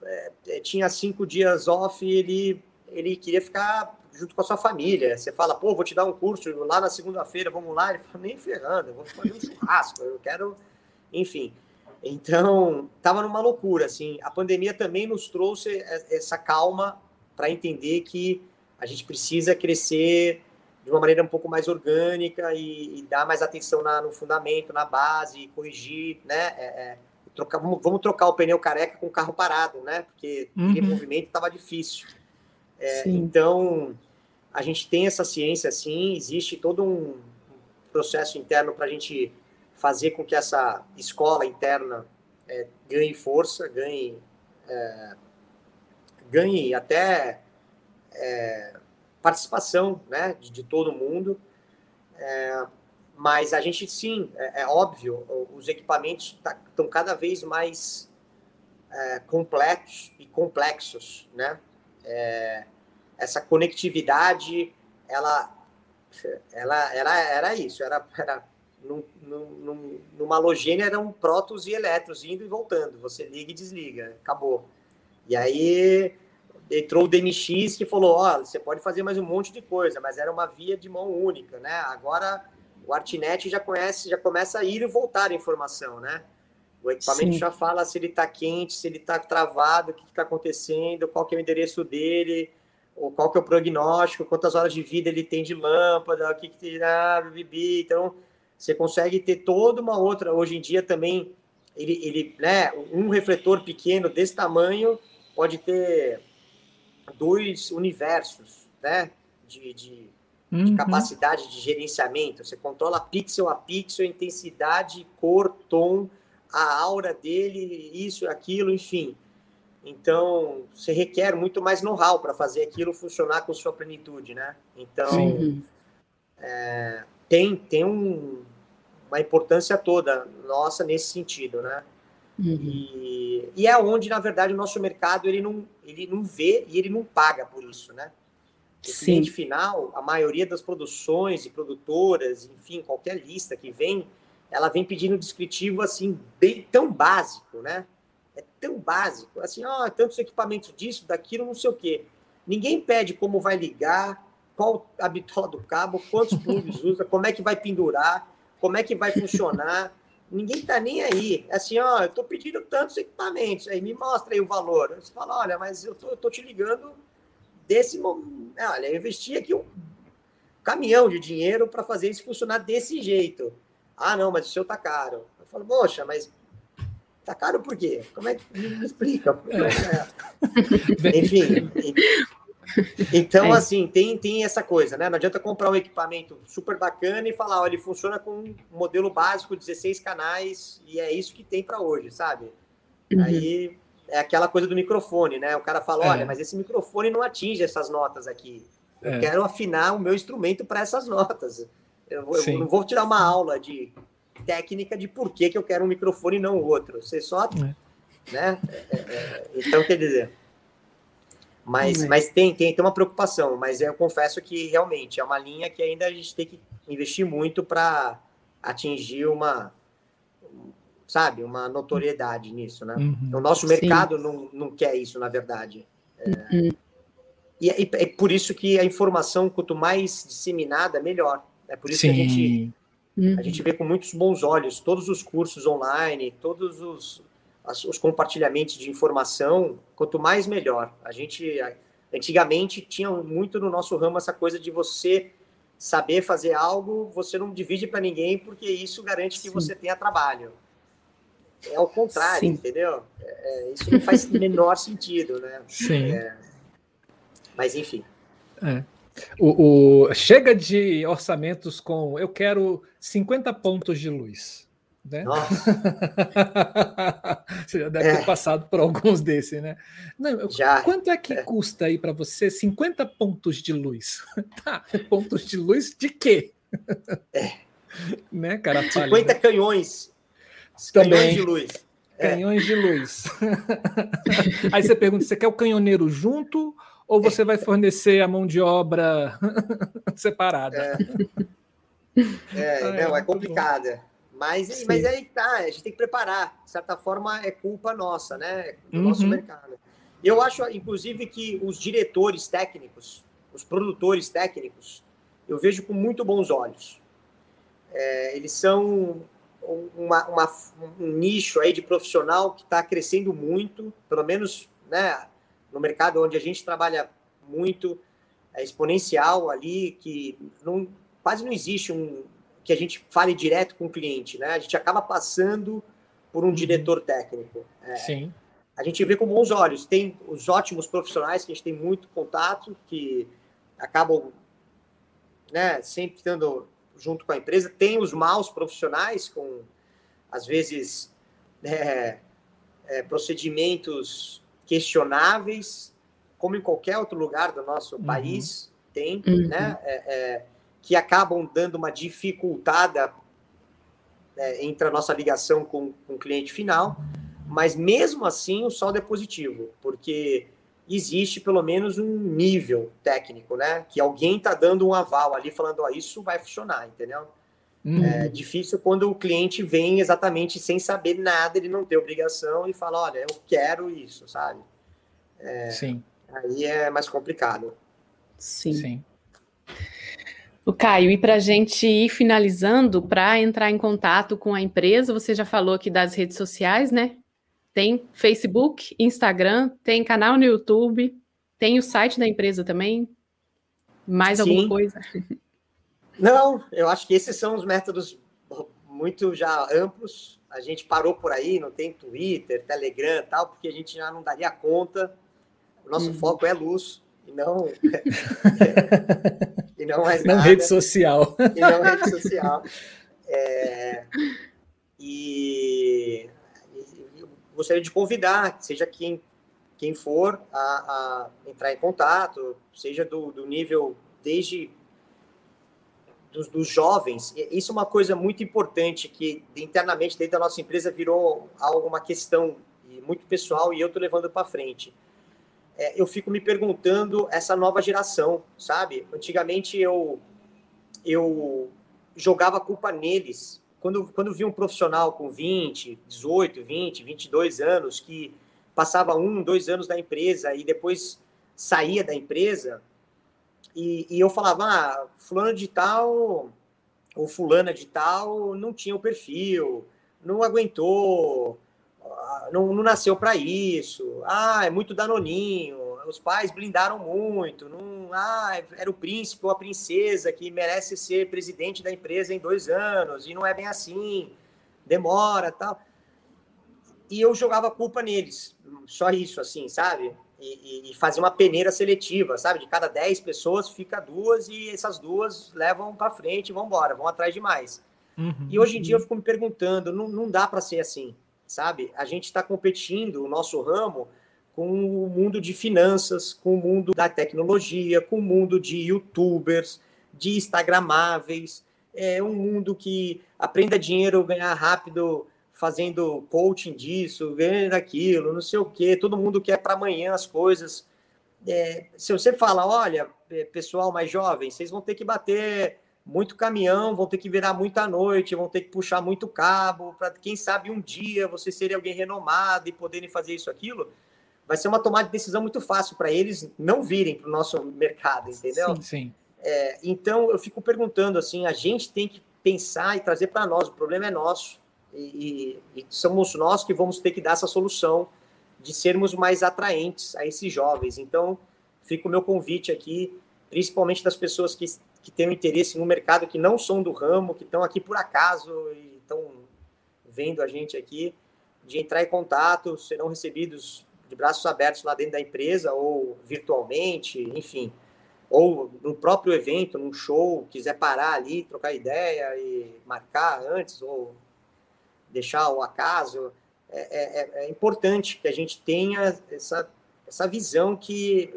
é, tinha cinco dias off ele ele queria ficar junto com a sua família. Você fala, pô, vou te dar um curso lá na segunda-feira, vamos lá. Ele fala, nem ferrando, eu vou fazer um churrasco, eu quero. Enfim. Então, tava numa loucura, assim. A pandemia também nos trouxe essa calma para entender que a gente precisa crescer de uma maneira um pouco mais orgânica e, e dar mais atenção na, no fundamento, na base, corrigir, né? É, é, trocar, vamos, vamos, trocar o pneu careca com o carro parado, né? Porque uhum. o movimento estava difícil. É, então, a gente tem essa ciência, sim, existe todo um processo interno para a gente fazer com que essa escola interna é, ganhe força, ganhe, é, ganhe até é, participação né, de, de, todo mundo. É, mas a gente, sim, é, é óbvio, os equipamentos estão tá, cada vez mais é, completos e complexos, né? Essa conectividade, ela, ela era, era isso, era, era num, num, numa halogênia eram prótons e elétrons indo e voltando, você liga e desliga, acabou. E aí entrou o DMX que falou, ó, oh, você pode fazer mais um monte de coisa, mas era uma via de mão única, né? Agora o Artnet já conhece, já começa a ir e voltar a informação, né? O equipamento Sim. já fala se ele está quente, se ele está travado, o que está acontecendo, qual que é o endereço dele, ou qual que é o prognóstico, quantas horas de vida ele tem de lâmpada, o que que tem, ah, bibi. Então, você consegue ter toda uma outra, hoje em dia também, ele, ele, né, um refletor pequeno desse tamanho pode ter dois universos, né, de, de, uhum. de capacidade de gerenciamento. Você controla pixel a pixel, intensidade, cor, tom, a aura dele, isso, aquilo, enfim. Então, você requer muito mais know-how para fazer aquilo funcionar com sua plenitude, né? Então, é, tem, tem um, uma importância toda nossa nesse sentido, né? Uhum. E, e, é onde, na verdade, o nosso mercado ele não, ele não vê e ele não paga por isso, né? O Sim. cliente final, a maioria das produções e produtoras, enfim, qualquer lista que vem, ela vem pedindo um descritivo assim, bem tão básico, né? é tão básico, assim, ó, oh, tantos equipamentos disso, daquilo, não sei o quê. Ninguém pede como vai ligar, qual a bitola do cabo, quantos [LAUGHS] plugs usa, como é que vai pendurar, como é que vai funcionar. Ninguém está nem aí. Assim, ó, eu estou pedindo tantos equipamentos, aí me mostra aí o valor. Você fala, olha, mas eu tô, eu tô te ligando desse momento. Olha, eu investi aqui um caminhão de dinheiro para fazer isso funcionar desse jeito. Ah, não, mas o seu tá caro. Eu falo, poxa, mas Tá caro por quê? Como é que me explica? É. Enfim. Então, é. assim, tem, tem essa coisa, né? Não adianta comprar um equipamento super bacana e falar, olha, ele funciona com um modelo básico, 16 canais, e é isso que tem para hoje, sabe? Uhum. Aí é aquela coisa do microfone, né? O cara fala, olha, é. mas esse microfone não atinge essas notas aqui. Eu é. quero afinar o meu instrumento para essas notas. Eu, eu, não vou tirar uma aula de técnica de por que, que eu quero um microfone e não outro. Você só. É. Né? É, é, então, quer dizer. Mas, mas tem, tem, tem uma preocupação, mas eu confesso que realmente é uma linha que ainda a gente tem que investir muito para atingir uma sabe, uma notoriedade nisso, né? Uhum. O nosso mercado não, não quer isso, na verdade. É, uhum. E é, é, por isso que a informação, quanto mais disseminada, melhor. É por isso Sim. que a gente, uhum. a gente vê com muitos bons olhos todos os cursos online, todos os, os compartilhamentos de informação, quanto mais melhor. A gente, antigamente, tinha muito no nosso ramo essa coisa de você saber fazer algo, você não divide para ninguém, porque isso garante que Sim. você tenha trabalho. É o contrário, Sim. entendeu? É, isso não faz [LAUGHS] menor sentido, né? Sim. É, mas, enfim. É. O, o, chega de orçamentos com eu quero 50 pontos de luz. Né? [LAUGHS] você já deve é. ter passado por alguns desses, né? Não, já. Quanto é que é. custa aí para você 50 pontos de luz? [LAUGHS] tá, pontos de luz de quê? É. [LAUGHS] né, cara? 50 canhões. Também. Canhões de luz. É. Canhões de luz. aí você pergunta: você quer o canhoneiro junto ou você vai fornecer a mão de obra separada? É, é não, é complicada. Mas, mas aí tá, a gente tem que preparar. De certa forma, é culpa nossa, né? Do uhum. nosso mercado. Eu acho, inclusive, que os diretores técnicos, os produtores técnicos, eu vejo com muito bons olhos. É, eles são uma, uma, um nicho aí de profissional que está crescendo muito, pelo menos né, no mercado onde a gente trabalha muito, é exponencial ali, que não, quase não existe um, que a gente fale direto com o cliente, né? A gente acaba passando por um uhum. diretor técnico. É, Sim. A gente vê com bons olhos. Tem os ótimos profissionais que a gente tem muito contato, que acabam né, sempre estando junto com a empresa. Tem os maus profissionais, com, às vezes, é, é, procedimentos questionáveis, como em qualquer outro lugar do nosso uhum. país tem, uhum. né? É, é que acabam dando uma dificultada é, entre a nossa ligação com, com o cliente final, mas mesmo assim o saldo é positivo, porque existe pelo menos um nível técnico, né? Que alguém está dando um aval ali, falando, ó, isso vai funcionar, entendeu? Hum. É difícil quando o cliente vem exatamente sem saber nada, ele não tem obrigação e fala, olha, eu quero isso, sabe? É, Sim. Aí é mais complicado. Sim. Sim. O Caio, e para a gente ir finalizando, para entrar em contato com a empresa, você já falou aqui das redes sociais, né? Tem Facebook, Instagram, tem canal no YouTube, tem o site da empresa também. Mais Sim. alguma coisa? Não, eu acho que esses são os métodos muito já amplos. A gente parou por aí, não tem Twitter, Telegram tal, porque a gente já não daria conta. O nosso uhum. foco é luz e não [LAUGHS] e não mais não nada. rede social. E não rede social. É, e, e gostaria de convidar seja quem quem for a, a entrar em contato seja do, do nível desde dos, dos, jovens. Isso é uma coisa muito importante que internamente dentro da nossa empresa virou algo uma questão muito pessoal e eu estou levando para frente é, eu fico me perguntando essa nova geração, sabe? Antigamente eu eu jogava a culpa neles. Quando, quando vi um profissional com 20, 18, 20, 22 anos que passava um, dois anos na empresa e depois saía da empresa, e, e eu falava, ah, fulano de tal ou fulana de tal não tinha o perfil, não aguentou, não, não nasceu para isso. Ah, é muito danoninho. Os pais blindaram muito. Não, ah, era o príncipe ou a princesa que merece ser presidente da empresa em dois anos e não é bem assim. Demora, tal. E eu jogava culpa neles. Só isso, assim, sabe? E, e, fazer uma peneira seletiva, sabe? De cada dez pessoas fica duas e essas duas levam para frente e vão embora, vão atrás de mais. Uhum, e hoje em dia eu fico me perguntando, não, não dá para ser assim sabe? A gente está competindo, o nosso ramo, com o mundo de finanças, com o mundo da tecnologia, com o mundo de youtubers, de instagramáveis, é um mundo que aprenda dinheiro, ganhar rápido, fazendo coaching disso, ganhando daquilo, não sei o quê, todo mundo quer para amanhã as coisas. É, se você fala, olha, pessoal mais jovem, vocês vão ter que bater muito caminhão, vão ter que virar muita noite, vão ter que puxar muito cabo, para quem sabe um dia você ser alguém renomado e poderem fazer isso, aquilo, vai ser uma tomada de decisão muito fácil para eles não virem para o nosso mercado, entendeu? Sim, sim. É, então eu fico perguntando assim, a gente tem que pensar e trazer para nós, o problema é nosso e, e, e somos nós que vamos ter que dar essa solução de sermos mais atraentes a esses jovens. Então fica o meu convite aqui, principalmente das pessoas que que têm um interesse no mercado, que não são do ramo, que estão aqui por acaso e estão vendo a gente aqui, de entrar em contato, serão recebidos de braços abertos lá dentro da empresa ou virtualmente, enfim, ou no próprio evento, num show, quiser parar ali, trocar ideia e marcar antes ou deixar o acaso. É, é, é importante que a gente tenha essa, essa visão que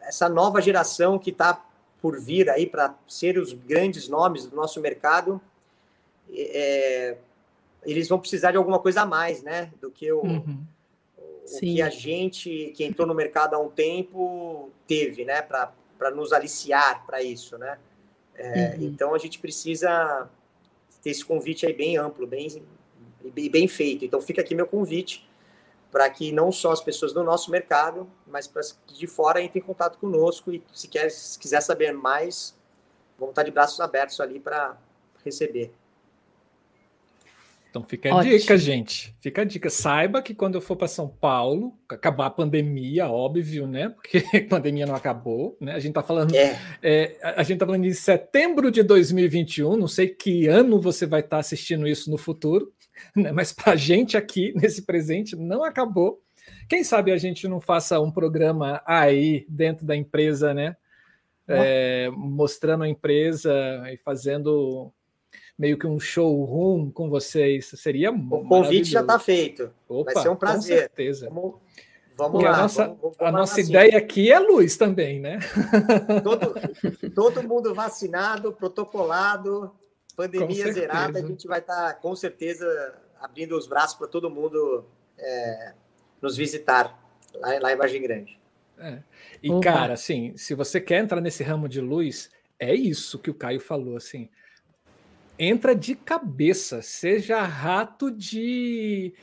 essa nova geração que está por vir aí para ser os grandes nomes do nosso mercado, é, eles vão precisar de alguma coisa a mais, né? Do que o, uhum. o que a gente, que entrou no mercado há um tempo, teve, né? Para nos aliciar para isso, né? É, uhum. Então a gente precisa ter esse convite aí bem amplo, bem, bem feito. Então fica aqui meu convite para que não só as pessoas do nosso mercado, mas para que de fora entrem em contato conosco e se, quer, se quiser saber mais, vamos estar de braços abertos ali para receber. Então fica a Ótimo. dica, gente. Fica a dica. Saiba que quando eu for para São Paulo, acabar a pandemia, óbvio, né? [LAUGHS] Porque a pandemia não acabou, né? A gente está falando, é. É, a gente tá falando de setembro de 2021. Não sei que ano você vai estar tá assistindo isso no futuro, [LAUGHS] né? mas para a gente aqui, [LAUGHS] nesse presente, não acabou. Quem sabe a gente não faça um programa aí dentro da empresa, né? É, mostrando a empresa e fazendo meio que um showroom com vocês. Seria O convite já está feito. Opa, Vai ser um prazer. Com certeza. Vamos, vamos lá. A nossa, vamos, vamos a nossa ideia aqui é luz também, né? Todo, [LAUGHS] todo mundo vacinado, protocolado, pandemia zerada, a gente vai estar, tá, com certeza, abrindo os braços para todo mundo é, nos visitar lá, lá em Vargem Grande. É. E, uhum. cara, assim, se você quer entrar nesse ramo de luz, é isso que o Caio falou, assim. Entra de cabeça, seja rato de,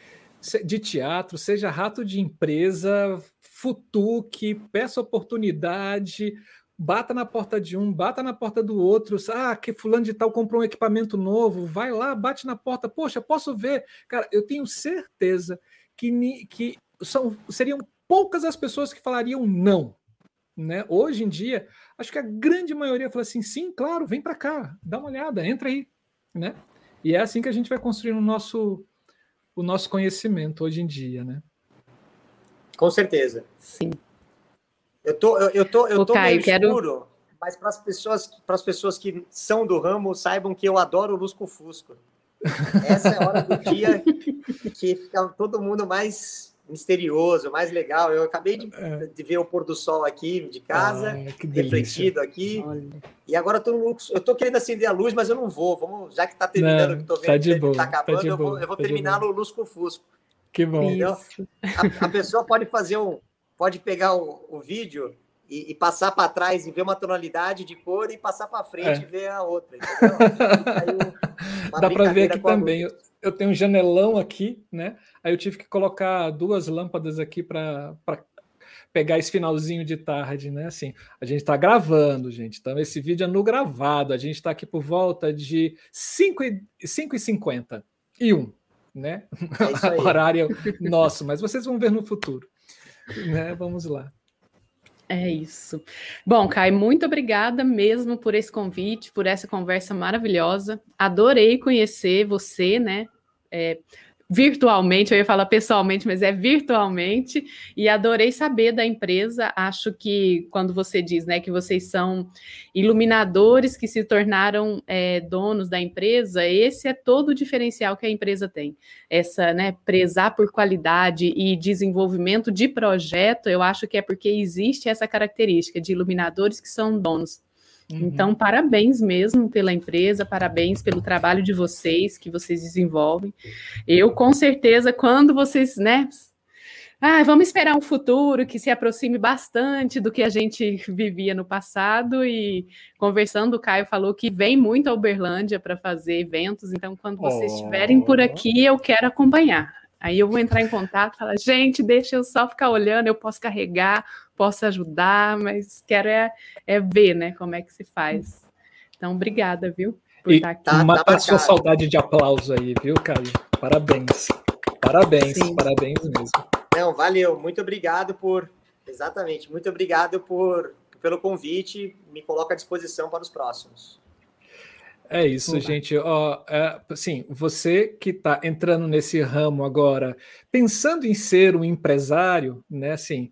de teatro, seja rato de empresa, futuque, peça oportunidade, bata na porta de um, bata na porta do outro. Ah, que fulano de tal comprou um equipamento novo, vai lá, bate na porta. Poxa, posso ver? Cara, eu tenho certeza que, que são, seriam poucas as pessoas que falariam não. Né? Hoje em dia, acho que a grande maioria fala assim: sim, claro, vem para cá, dá uma olhada, entra aí. Né? E é assim que a gente vai construindo o nosso, o nosso conhecimento hoje em dia. Né? Com certeza. Sim. Eu tô, eu, eu tô, eu tô Caio, meio quero... escuro, mas para as pessoas, para as pessoas que são do ramo, saibam que eu adoro o lusco-fusco. Essa é a hora do dia que fica todo mundo mais misterioso, mais legal. Eu acabei de, é. de ver o pôr do sol aqui de casa, ah, refletido aqui. Olha. E agora tô, eu tô querendo acender a luz, mas eu não vou. Vamos, já que tá terminando, não, que tô vendo tá de boa, tá acabando, tá eu vou, eu vou tá terminar no lusco-fusco. Que bom. A, a, pessoa pode fazer um, pode pegar o, o vídeo e, e, passar para trás e ver uma tonalidade de cor e passar para frente é. e ver a outra. [LAUGHS] Dá para ver aqui também. Eu, eu, tenho um janelão aqui, né? Aí eu tive que colocar duas lâmpadas aqui para pegar esse finalzinho de tarde, né? Assim, a gente está gravando, gente. Então, esse vídeo é no gravado. A gente está aqui por volta de 5 e, 5 e 50 e 1, né? É [LAUGHS] Horário nosso, mas vocês vão ver no futuro né? Vamos lá. É isso. Bom, Kai, muito obrigada mesmo por esse convite, por essa conversa maravilhosa. Adorei conhecer você, né? É, virtualmente, eu ia falar pessoalmente, mas é virtualmente, e adorei saber da empresa. Acho que quando você diz né, que vocês são iluminadores que se tornaram é, donos da empresa, esse é todo o diferencial que a empresa tem. Essa, né, prezar por qualidade e desenvolvimento de projeto, eu acho que é porque existe essa característica de iluminadores que são donos. Uhum. Então, parabéns mesmo pela empresa, parabéns pelo trabalho de vocês que vocês desenvolvem. Eu, com certeza, quando vocês, né, ah, vamos esperar um futuro que se aproxime bastante do que a gente vivia no passado. E conversando, o Caio falou que vem muito a Uberlândia para fazer eventos. Então, quando vocês oh. estiverem por aqui, eu quero acompanhar. Aí eu vou entrar em contato e falar, gente, deixa eu só ficar olhando, eu posso carregar, posso ajudar, mas quero é, é ver, né, como é que se faz. Então, obrigada, viu? Por e estar aqui. Tá, mata tá a sua saudade de aplauso aí, viu, Caio? Parabéns. Parabéns, Sim. parabéns mesmo. Não, valeu. Muito obrigado por. Exatamente. Muito obrigado por pelo convite. Me coloco à disposição para os próximos. É isso, gente. Ó, é, assim, você que está entrando nesse ramo agora, pensando em ser um empresário, né? Assim,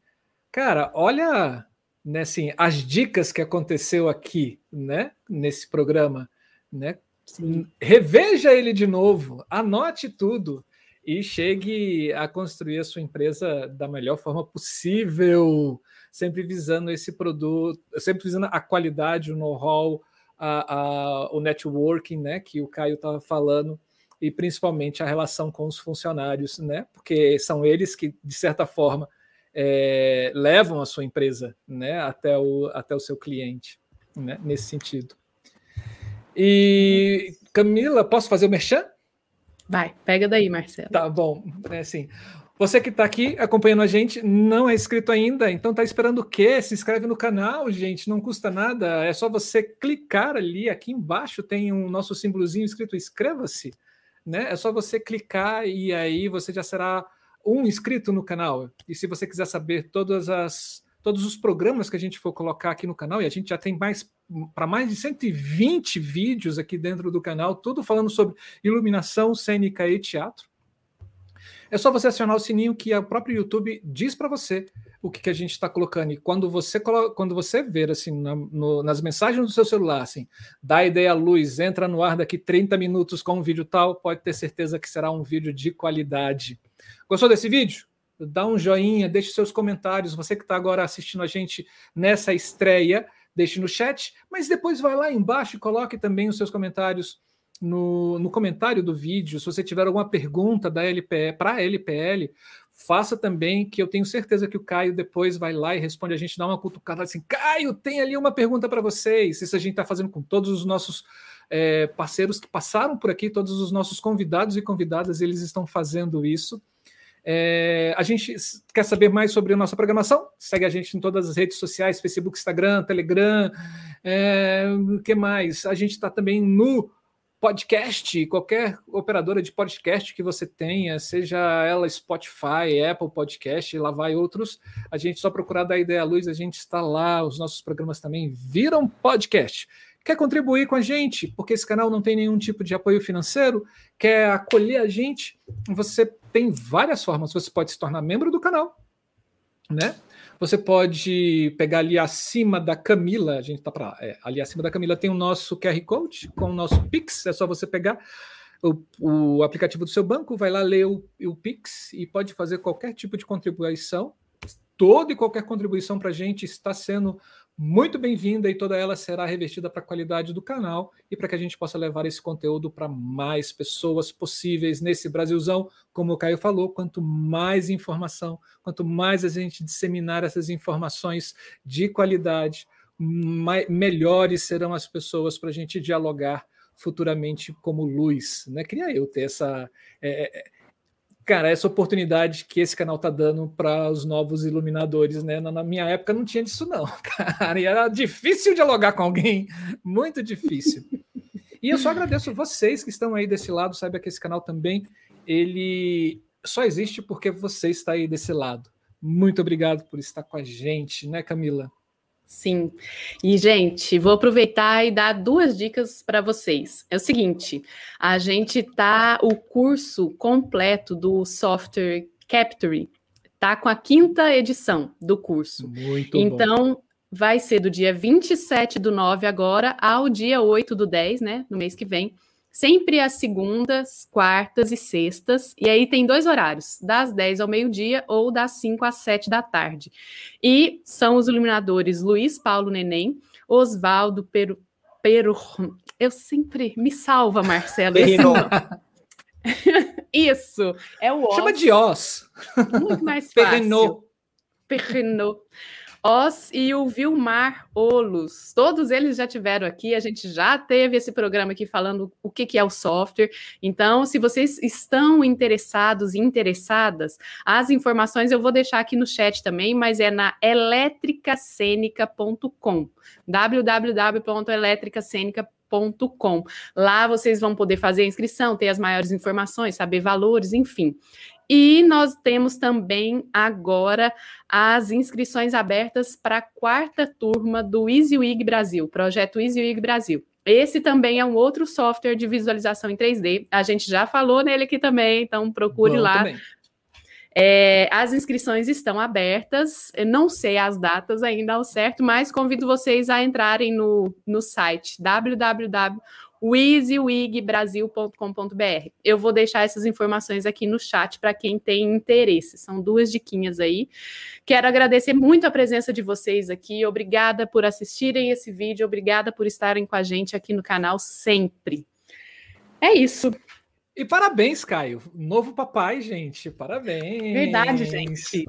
cara, olha, né? Assim, as dicas que aconteceu aqui, né? Nesse programa, né? Sim. Reveja ele de novo, anote tudo e chegue a construir a sua empresa da melhor forma possível, sempre visando esse produto, sempre visando a qualidade, o know-how, a, a, o networking, né, que o Caio estava falando, e principalmente a relação com os funcionários, né, porque são eles que, de certa forma, é, levam a sua empresa né, até, o, até o seu cliente, né, nesse sentido. E Camila, posso fazer o merchan? Vai, pega daí, Marcelo. Tá bom, é assim. Você que está aqui acompanhando a gente não é inscrito ainda, então está esperando o quê? Se inscreve no canal, gente, não custa nada. É só você clicar ali, aqui embaixo tem um nosso símbolozinho escrito inscreva-se, né? É só você clicar e aí você já será um inscrito no canal. E se você quiser saber todas as todos os programas que a gente for colocar aqui no canal, e a gente já tem mais para mais de 120 vídeos aqui dentro do canal, tudo falando sobre iluminação cênica e teatro. É só você acionar o sininho que o próprio YouTube diz para você o que, que a gente está colocando. E quando você quando você ver assim na, no, nas mensagens do seu celular, assim, dá ideia à luz, entra no ar daqui 30 minutos com um vídeo tal, pode ter certeza que será um vídeo de qualidade. Gostou desse vídeo? Dá um joinha, deixe seus comentários. Você que está agora assistindo a gente nessa estreia, deixe no chat, mas depois vai lá embaixo e coloque também os seus comentários no, no comentário do vídeo. Se você tiver alguma pergunta da LPE para a LPL, faça também, que eu tenho certeza que o Caio depois vai lá e responde a gente, dá uma cutucada assim, Caio, tem ali uma pergunta para vocês. Isso a gente está fazendo com todos os nossos é, parceiros que passaram por aqui, todos os nossos convidados e convidadas, eles estão fazendo isso. É, a gente quer saber mais sobre a nossa programação? Segue a gente em todas as redes sociais: Facebook, Instagram, Telegram. É, o que mais? A gente está também no podcast, qualquer operadora de podcast que você tenha, seja ela Spotify, Apple Podcast, lá vai outros. A gente só procurar da Ideia Luz, a gente está lá. Os nossos programas também viram podcast. Quer contribuir com a gente? Porque esse canal não tem nenhum tipo de apoio financeiro? Quer acolher a gente? Você tem várias formas. Você pode se tornar membro do canal, né? Você pode pegar ali acima da Camila, a gente tá para é, ali acima da Camila tem o nosso QR Code com o nosso Pix, é só você pegar o, o aplicativo do seu banco, vai lá ler o, o Pix e pode fazer qualquer tipo de contribuição. Toda e qualquer contribuição para a gente está sendo muito bem-vinda e toda ela será revestida para a qualidade do canal e para que a gente possa levar esse conteúdo para mais pessoas possíveis nesse Brasilzão. Como o Caio falou, quanto mais informação, quanto mais a gente disseminar essas informações de qualidade, mais, melhores serão as pessoas para a gente dialogar futuramente como luz. Né? Queria eu ter essa. É, é cara, essa oportunidade que esse canal tá dando para os novos iluminadores, né? Na, minha época não tinha disso, não, [LAUGHS] cara. E era difícil dialogar com alguém, muito difícil. E eu só agradeço vocês que estão aí desse lado, saiba que esse canal também ele só existe porque você está aí desse lado. Muito obrigado por estar com a gente, né, Camila? Sim. E, gente, vou aproveitar e dar duas dicas para vocês. É o seguinte: a gente tá o curso completo do software Capture tá com a quinta edição do curso. Muito então, bom. vai ser do dia 27 do 9 agora ao dia 8 do 10, né? No mês que vem sempre às segundas, quartas e sextas. E aí tem dois horários, das 10 ao meio-dia ou das 5 às 7 da tarde. E são os iluminadores Luiz Paulo Neném, Oswaldo Peru, Peru. Eu sempre me salva, Marcelo. [LAUGHS] Isso, é o Os. Chama de Os. Muito mais [LAUGHS] fácil. Perrenot. Perrenot. Os e o Vilmar Olos. Todos eles já tiveram aqui, a gente já teve esse programa aqui falando o que, que é o software. Então, se vocês estão interessados e interessadas, as informações eu vou deixar aqui no chat também, mas é na eletricacenica.com www.eletricacenica.com. Lá vocês vão poder fazer a inscrição, ter as maiores informações, saber valores, enfim. E nós temos também agora as inscrições abertas para a quarta turma do EasyWig Brasil, projeto EasyWig Brasil. Esse também é um outro software de visualização em 3D. A gente já falou nele aqui também, então procure Bom, lá. É, as inscrições estão abertas, Eu não sei as datas ainda ao certo, mas convido vocês a entrarem no, no site www wizwigbrasil.com.br. Eu vou deixar essas informações aqui no chat para quem tem interesse. São duas diquinhas aí. Quero agradecer muito a presença de vocês aqui. Obrigada por assistirem esse vídeo, obrigada por estarem com a gente aqui no canal sempre. É isso. E parabéns, Caio. Novo papai, gente. Parabéns. Verdade, gente.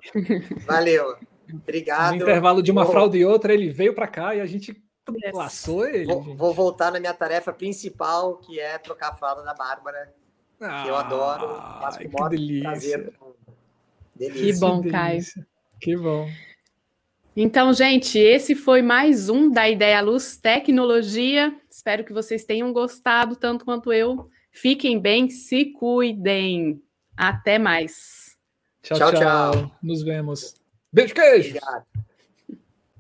Valeu. Obrigado. No intervalo de uma fralda e outra, ele veio para cá e a gente Laçou ele. Vou, vou, voltar na minha tarefa principal, que é trocar a fralda da Bárbara. Ah, que eu adoro. Faço com que delícia. Prazer. delícia. Que bom, Caio. Que bom. Então, gente, esse foi mais um da Ideia Luz Tecnologia. Espero que vocês tenham gostado tanto quanto eu. Fiquem bem, se cuidem. Até mais. Tchau, tchau. tchau. tchau. Nos vemos. Beijo, queijo.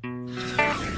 Obrigado.